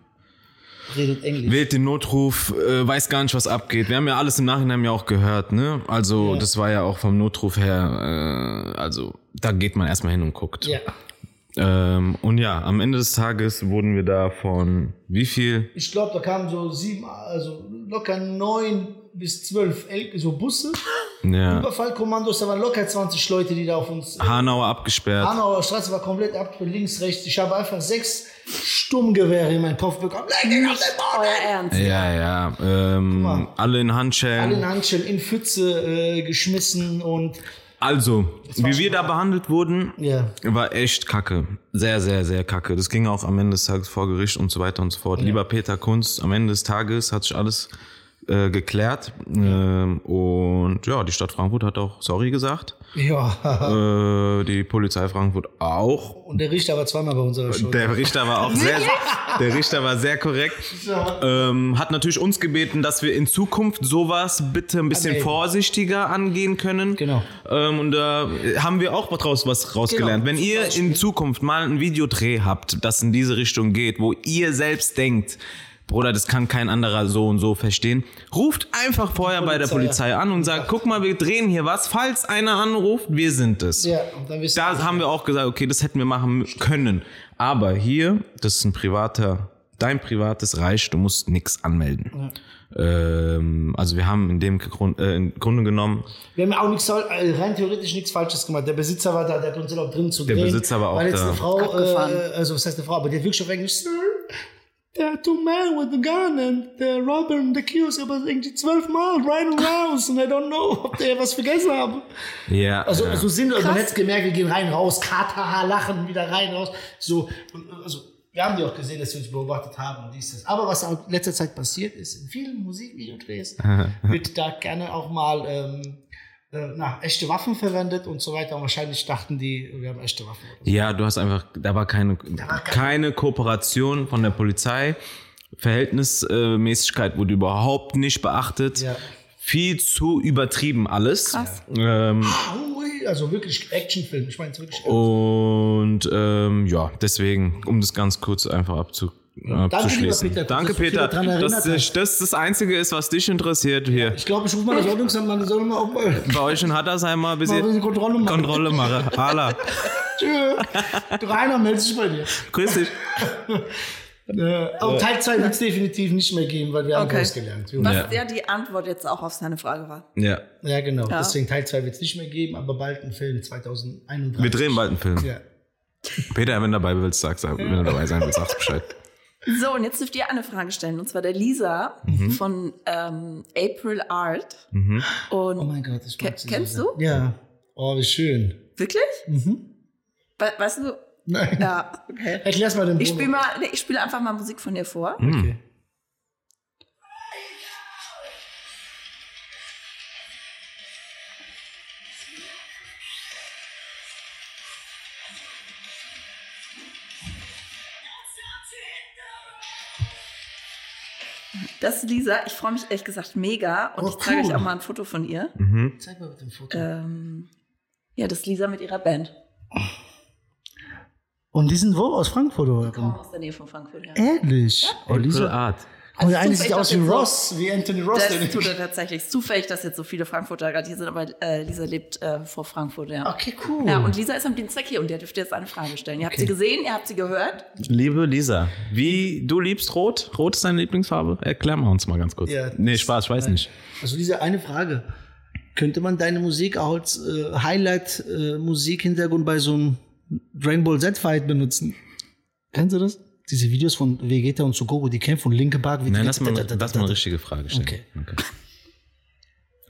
Redet Englisch. wählt den Notruf, äh, weiß gar nicht, was abgeht. Wir haben ja alles im Nachhinein ja auch gehört, ne? Also, das war ja auch vom Notruf her, äh, also, da geht man erstmal hin und guckt. Ja. Ähm, und ja, am Ende des Tages wurden wir da von wie viel? Ich glaube, da kamen so sieben, also locker neun bis zwölf El so Busse. Ja, Überfallkommandos, da waren locker 20 Leute, die da auf uns. Hanauer abgesperrt. Hanauer Straße war komplett ab, links, rechts. Ich habe einfach sechs Sturmgewehre in meinen Kopf bekommen. Leg ihn auf den Boden! Euer Ernst. Ja, ja. Ähm, mal. alle in Alle Handschellen. in Handschellen in Pfütze äh, geschmissen und Also, wie wir da behandelt wurden, ja. war echt kacke. Sehr, sehr, sehr kacke. Das ging auch am Ende des Tages vor Gericht und so weiter und so fort. Lieber Peter Kunz, am Ende des Tages hat sich alles äh, geklärt. Ähm, und ja, die Stadt Frankfurt hat auch sorry gesagt. Ja. Äh, die Polizei Frankfurt auch. Und der Richter war zweimal bei unserer Show. Der Richter war auch sehr, der Richter war sehr korrekt. Ähm, hat natürlich uns gebeten, dass wir in Zukunft sowas bitte ein bisschen vorsichtiger angehen können. Genau. Ähm, und da haben wir auch draus was rausgelernt. Genau, Wenn ihr in Zukunft mal ein Videodreh habt, das in diese Richtung geht, wo ihr selbst denkt, Bruder, das kann kein anderer so und so verstehen. Ruft einfach vorher bei der Polizei, Polizei an und sagt, guck mal, wir drehen hier was. Falls einer anruft, wir sind es. Ja, und dann wisst ihr- Da haben wir auch gesagt, okay, das hätten wir machen können. Aber hier, das ist ein privater, dein privates Reich, du musst nichts anmelden. Ähm, also wir haben in dem Grund, äh, im Grunde genommen, Wir haben auch nichts, äh, rein theoretisch nichts Falsches gemacht. Der Besitzer war da, der hat uns erlaubt, drin zu Der drehen. Besitzer war auch Weil jetzt da. eine Frau, Abgefahren. äh, also was heißt eine Frau, aber die hat wirklich auf Englisch, There are two men with a gun and they're robbing the kiosk aber irgendwie zwölf Mal, right and raus and I don't know, ob der was vergessen haben. ja, Also, ja. so sind, man hätte gemerkt, wir gehen rein, raus, Kataha, lachen, wieder rein, raus, so, und, also, wir haben die auch gesehen, dass sie uns beobachtet haben und dies, das. Aber was auch in letzter Zeit passiert ist, in vielen Musikvideodrehs wird da gerne auch mal ähm, äh, na, echte Waffen verwendet und so weiter. Und wahrscheinlich dachten die, wir haben echte Waffen. ja, du hast einfach, da war keine, war keine Kooperation von der Polizei. Verhältnismäßigkeit wurde überhaupt nicht beachtet. Ja. Viel zu übertrieben alles. Krass. Ähm, Also wirklich Actionfilm. Ich meine es wirklich. Und ähm, ja, deswegen, um das ganz kurz einfach abzu, abzuschließen. lieber Peter, Danke, mich Peter. Dass dich- das das Einzige ist, was dich interessiert hier. ich glaube, ich rufe mal das Ordnungsamt an, die sollen mal auch mal. Bei euch in Hattersheim mal ein Mal ein bisschen bisschen Kontrolle machen. Kontrolle machen. Hala, Tschö. Rainer meldet sich bei dir. grüß dich. Äh, auch Teil 2 wird es definitiv nicht mehr geben, weil wir haben Okay. rausgelernt. Was Ja. ja. die Antwort jetzt auch auf seine Frage war. Ja, Ja, genau. Ja. Deswegen Teil 2 wird es nicht mehr geben, aber bald ein Film 2031. wir drehen bald einen Film. Ja. Peter, wenn du dabei willst, sagst wenn du dabei sein willst, sagst Bescheid. So, und jetzt dürft ihr eine Frage stellen. Und zwar der Lisa von ähm, April Art. Und Oh mein Gott, ich mag Ke- sie kennst so du? Ja. Oh, wie schön. wirklich? We weißt du? Nein. Ja, okay. Erklär's mal den Ich Bruno. ich spiele einfach mal Musik von dir vor. Okay. Das ist Lisa. Ich freue mich ehrlich gesagt mega. Und Oh, ich zeige cool. euch auch mal ein Foto von ihr. Zeig mal mit dem Foto. Ähm, ja, das ist Lisa mit ihrer Band. Und die sind wo? Aus Frankfurt oder? Kommen aus der Nähe von Frankfurt, ja. Ehrlich? Oh, April Lisa. Art. Und der Also eine sieht aus wie Ross, wie Anthony Ross. Das tut er tatsächlich. Ist Zufällig, dass jetzt so viele Frankfurter gerade hier sind, aber äh, Lisa lebt äh, vor Frankfurt, ja. Okay, cool. Ja, und Lisa ist am Dienstag hier und der dürfte jetzt eine Frage stellen. Ihr habt sie gesehen, ihr habt sie gehört. Liebe Lisa, wie du liebst Rot? Rot ist deine Lieblingsfarbe? Erklär mal uns mal ganz kurz. Ja, nee, Spaß, ich weiß nicht. Also diese eine Frage. Könnte man deine Musik auch als äh, Highlight-Musik-Hintergrund bei so einem Dragon Ball Z-Fight benutzen? Kennst du das? Diese Videos von Vegeta und Sukoko, die kämpfen und linke Park wie Nein, lass mal, lass mal eine richtige Frage stellen. Okay. okay.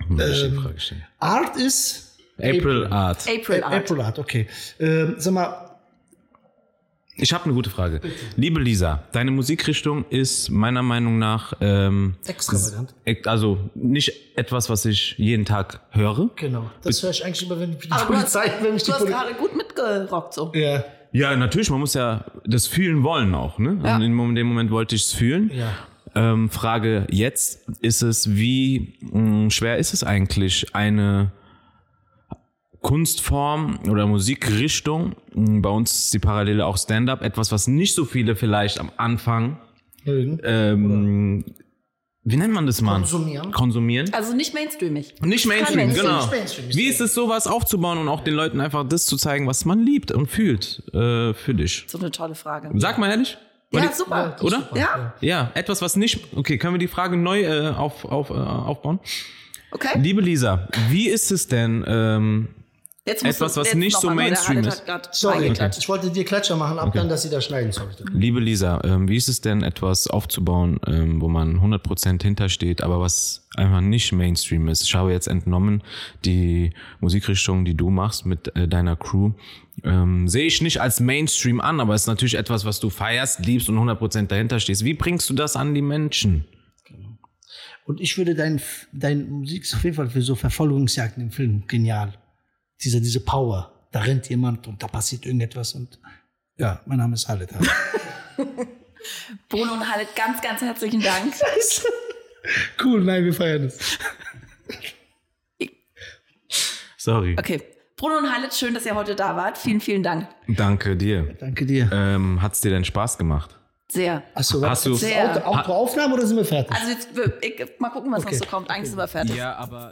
Eine richtige Ähm, Frage stellen. Art ist April Art. April Art. April Art, okay. Ähm, sag mal, Ich habe eine gute Frage. Liebe Lisa, deine Musikrichtung ist meiner Meinung nach ähm, extravagant. also nicht etwas, was ich jeden Tag höre. Genau. Das höre ich eigentlich immer, wenn die Aber du hast, Polizei, wenn mich die du hast Polizei. gerade gut mitgerockt so. Ja. Ja, natürlich, man muss ja das fühlen wollen auch. Ne? Ja. Und in dem Moment wollte ich es fühlen. Ja. Ähm, Frage jetzt ist es, wie mh, schwer ist es eigentlich, eine Kunstform oder Musikrichtung, mh, bei uns ist die Parallele auch Stand-up, etwas, was nicht so viele vielleicht am Anfang, ähm, wie nennt man das, Mann? Konsumieren. Konsumieren. Also nicht mainstreamig. Nicht Mainstream, Mainstream, genau. nicht Mainstream, ist Wie ist es, sowas aufzubauen und auch den Leuten einfach das zu zeigen, was man liebt und fühlt äh, für dich? So eine tolle Frage. Sag mal ehrlich. Ja, die- super. Oder? Ja, Ja, etwas, was nicht. Okay, können wir die Frage neu äh, auf, auf, äh, aufbauen? okay. Liebe Lisa, wie ist es denn? Ähm, Jetzt etwas, was jetzt nicht so Mainstream ist. Sorry, reingeklatscht. ich wollte dir Klatscher machen, ab dann, dass sie da schneiden. Sorry. liebe Lisa, ähm, wie ist es denn, etwas aufzubauen, ähm, wo man 100% hintersteht, aber was einfach nicht Mainstream ist? Ich habe jetzt entnommen, die Musikrichtung, die du machst mit äh, deiner Crew, ähm, sehe ich nicht als Mainstream an, aber es ist natürlich etwas, was du feierst, liebst und 100% dahinter stehst. Wie bringst du das an die Menschen? Und ich würde dein, dein Musik auf jeden Fall für so Verfolgungsjagden im Film genial. Diese, diese Power. Da rennt jemand und da passiert irgendetwas und ja, mein Name ist Halit. Bruno und Halit, ganz, ganz herzlichen Dank. cool, nein, wir feiern es. Sorry. Okay. Bruno und Halit, schön, dass ihr heute da wart. Vielen, vielen Dank. Danke dir. Danke dir. Ähm, Hat's dir denn Spaß gemacht? Sehr. Achso, hast du- Sehr. Auto, Autoaufnahme oder sind wir fertig? Also jetzt, ich, mal gucken, was Okay. noch so kommt. Eigentlich sind wir fertig. Ja, aber.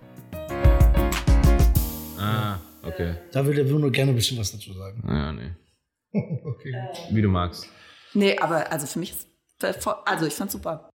Ah, okay. Da würde Bruno gerne ein bisschen was dazu sagen. Ja, nee. Okay. Wie du magst. Nee, aber also für mich ist, also ich fand's super.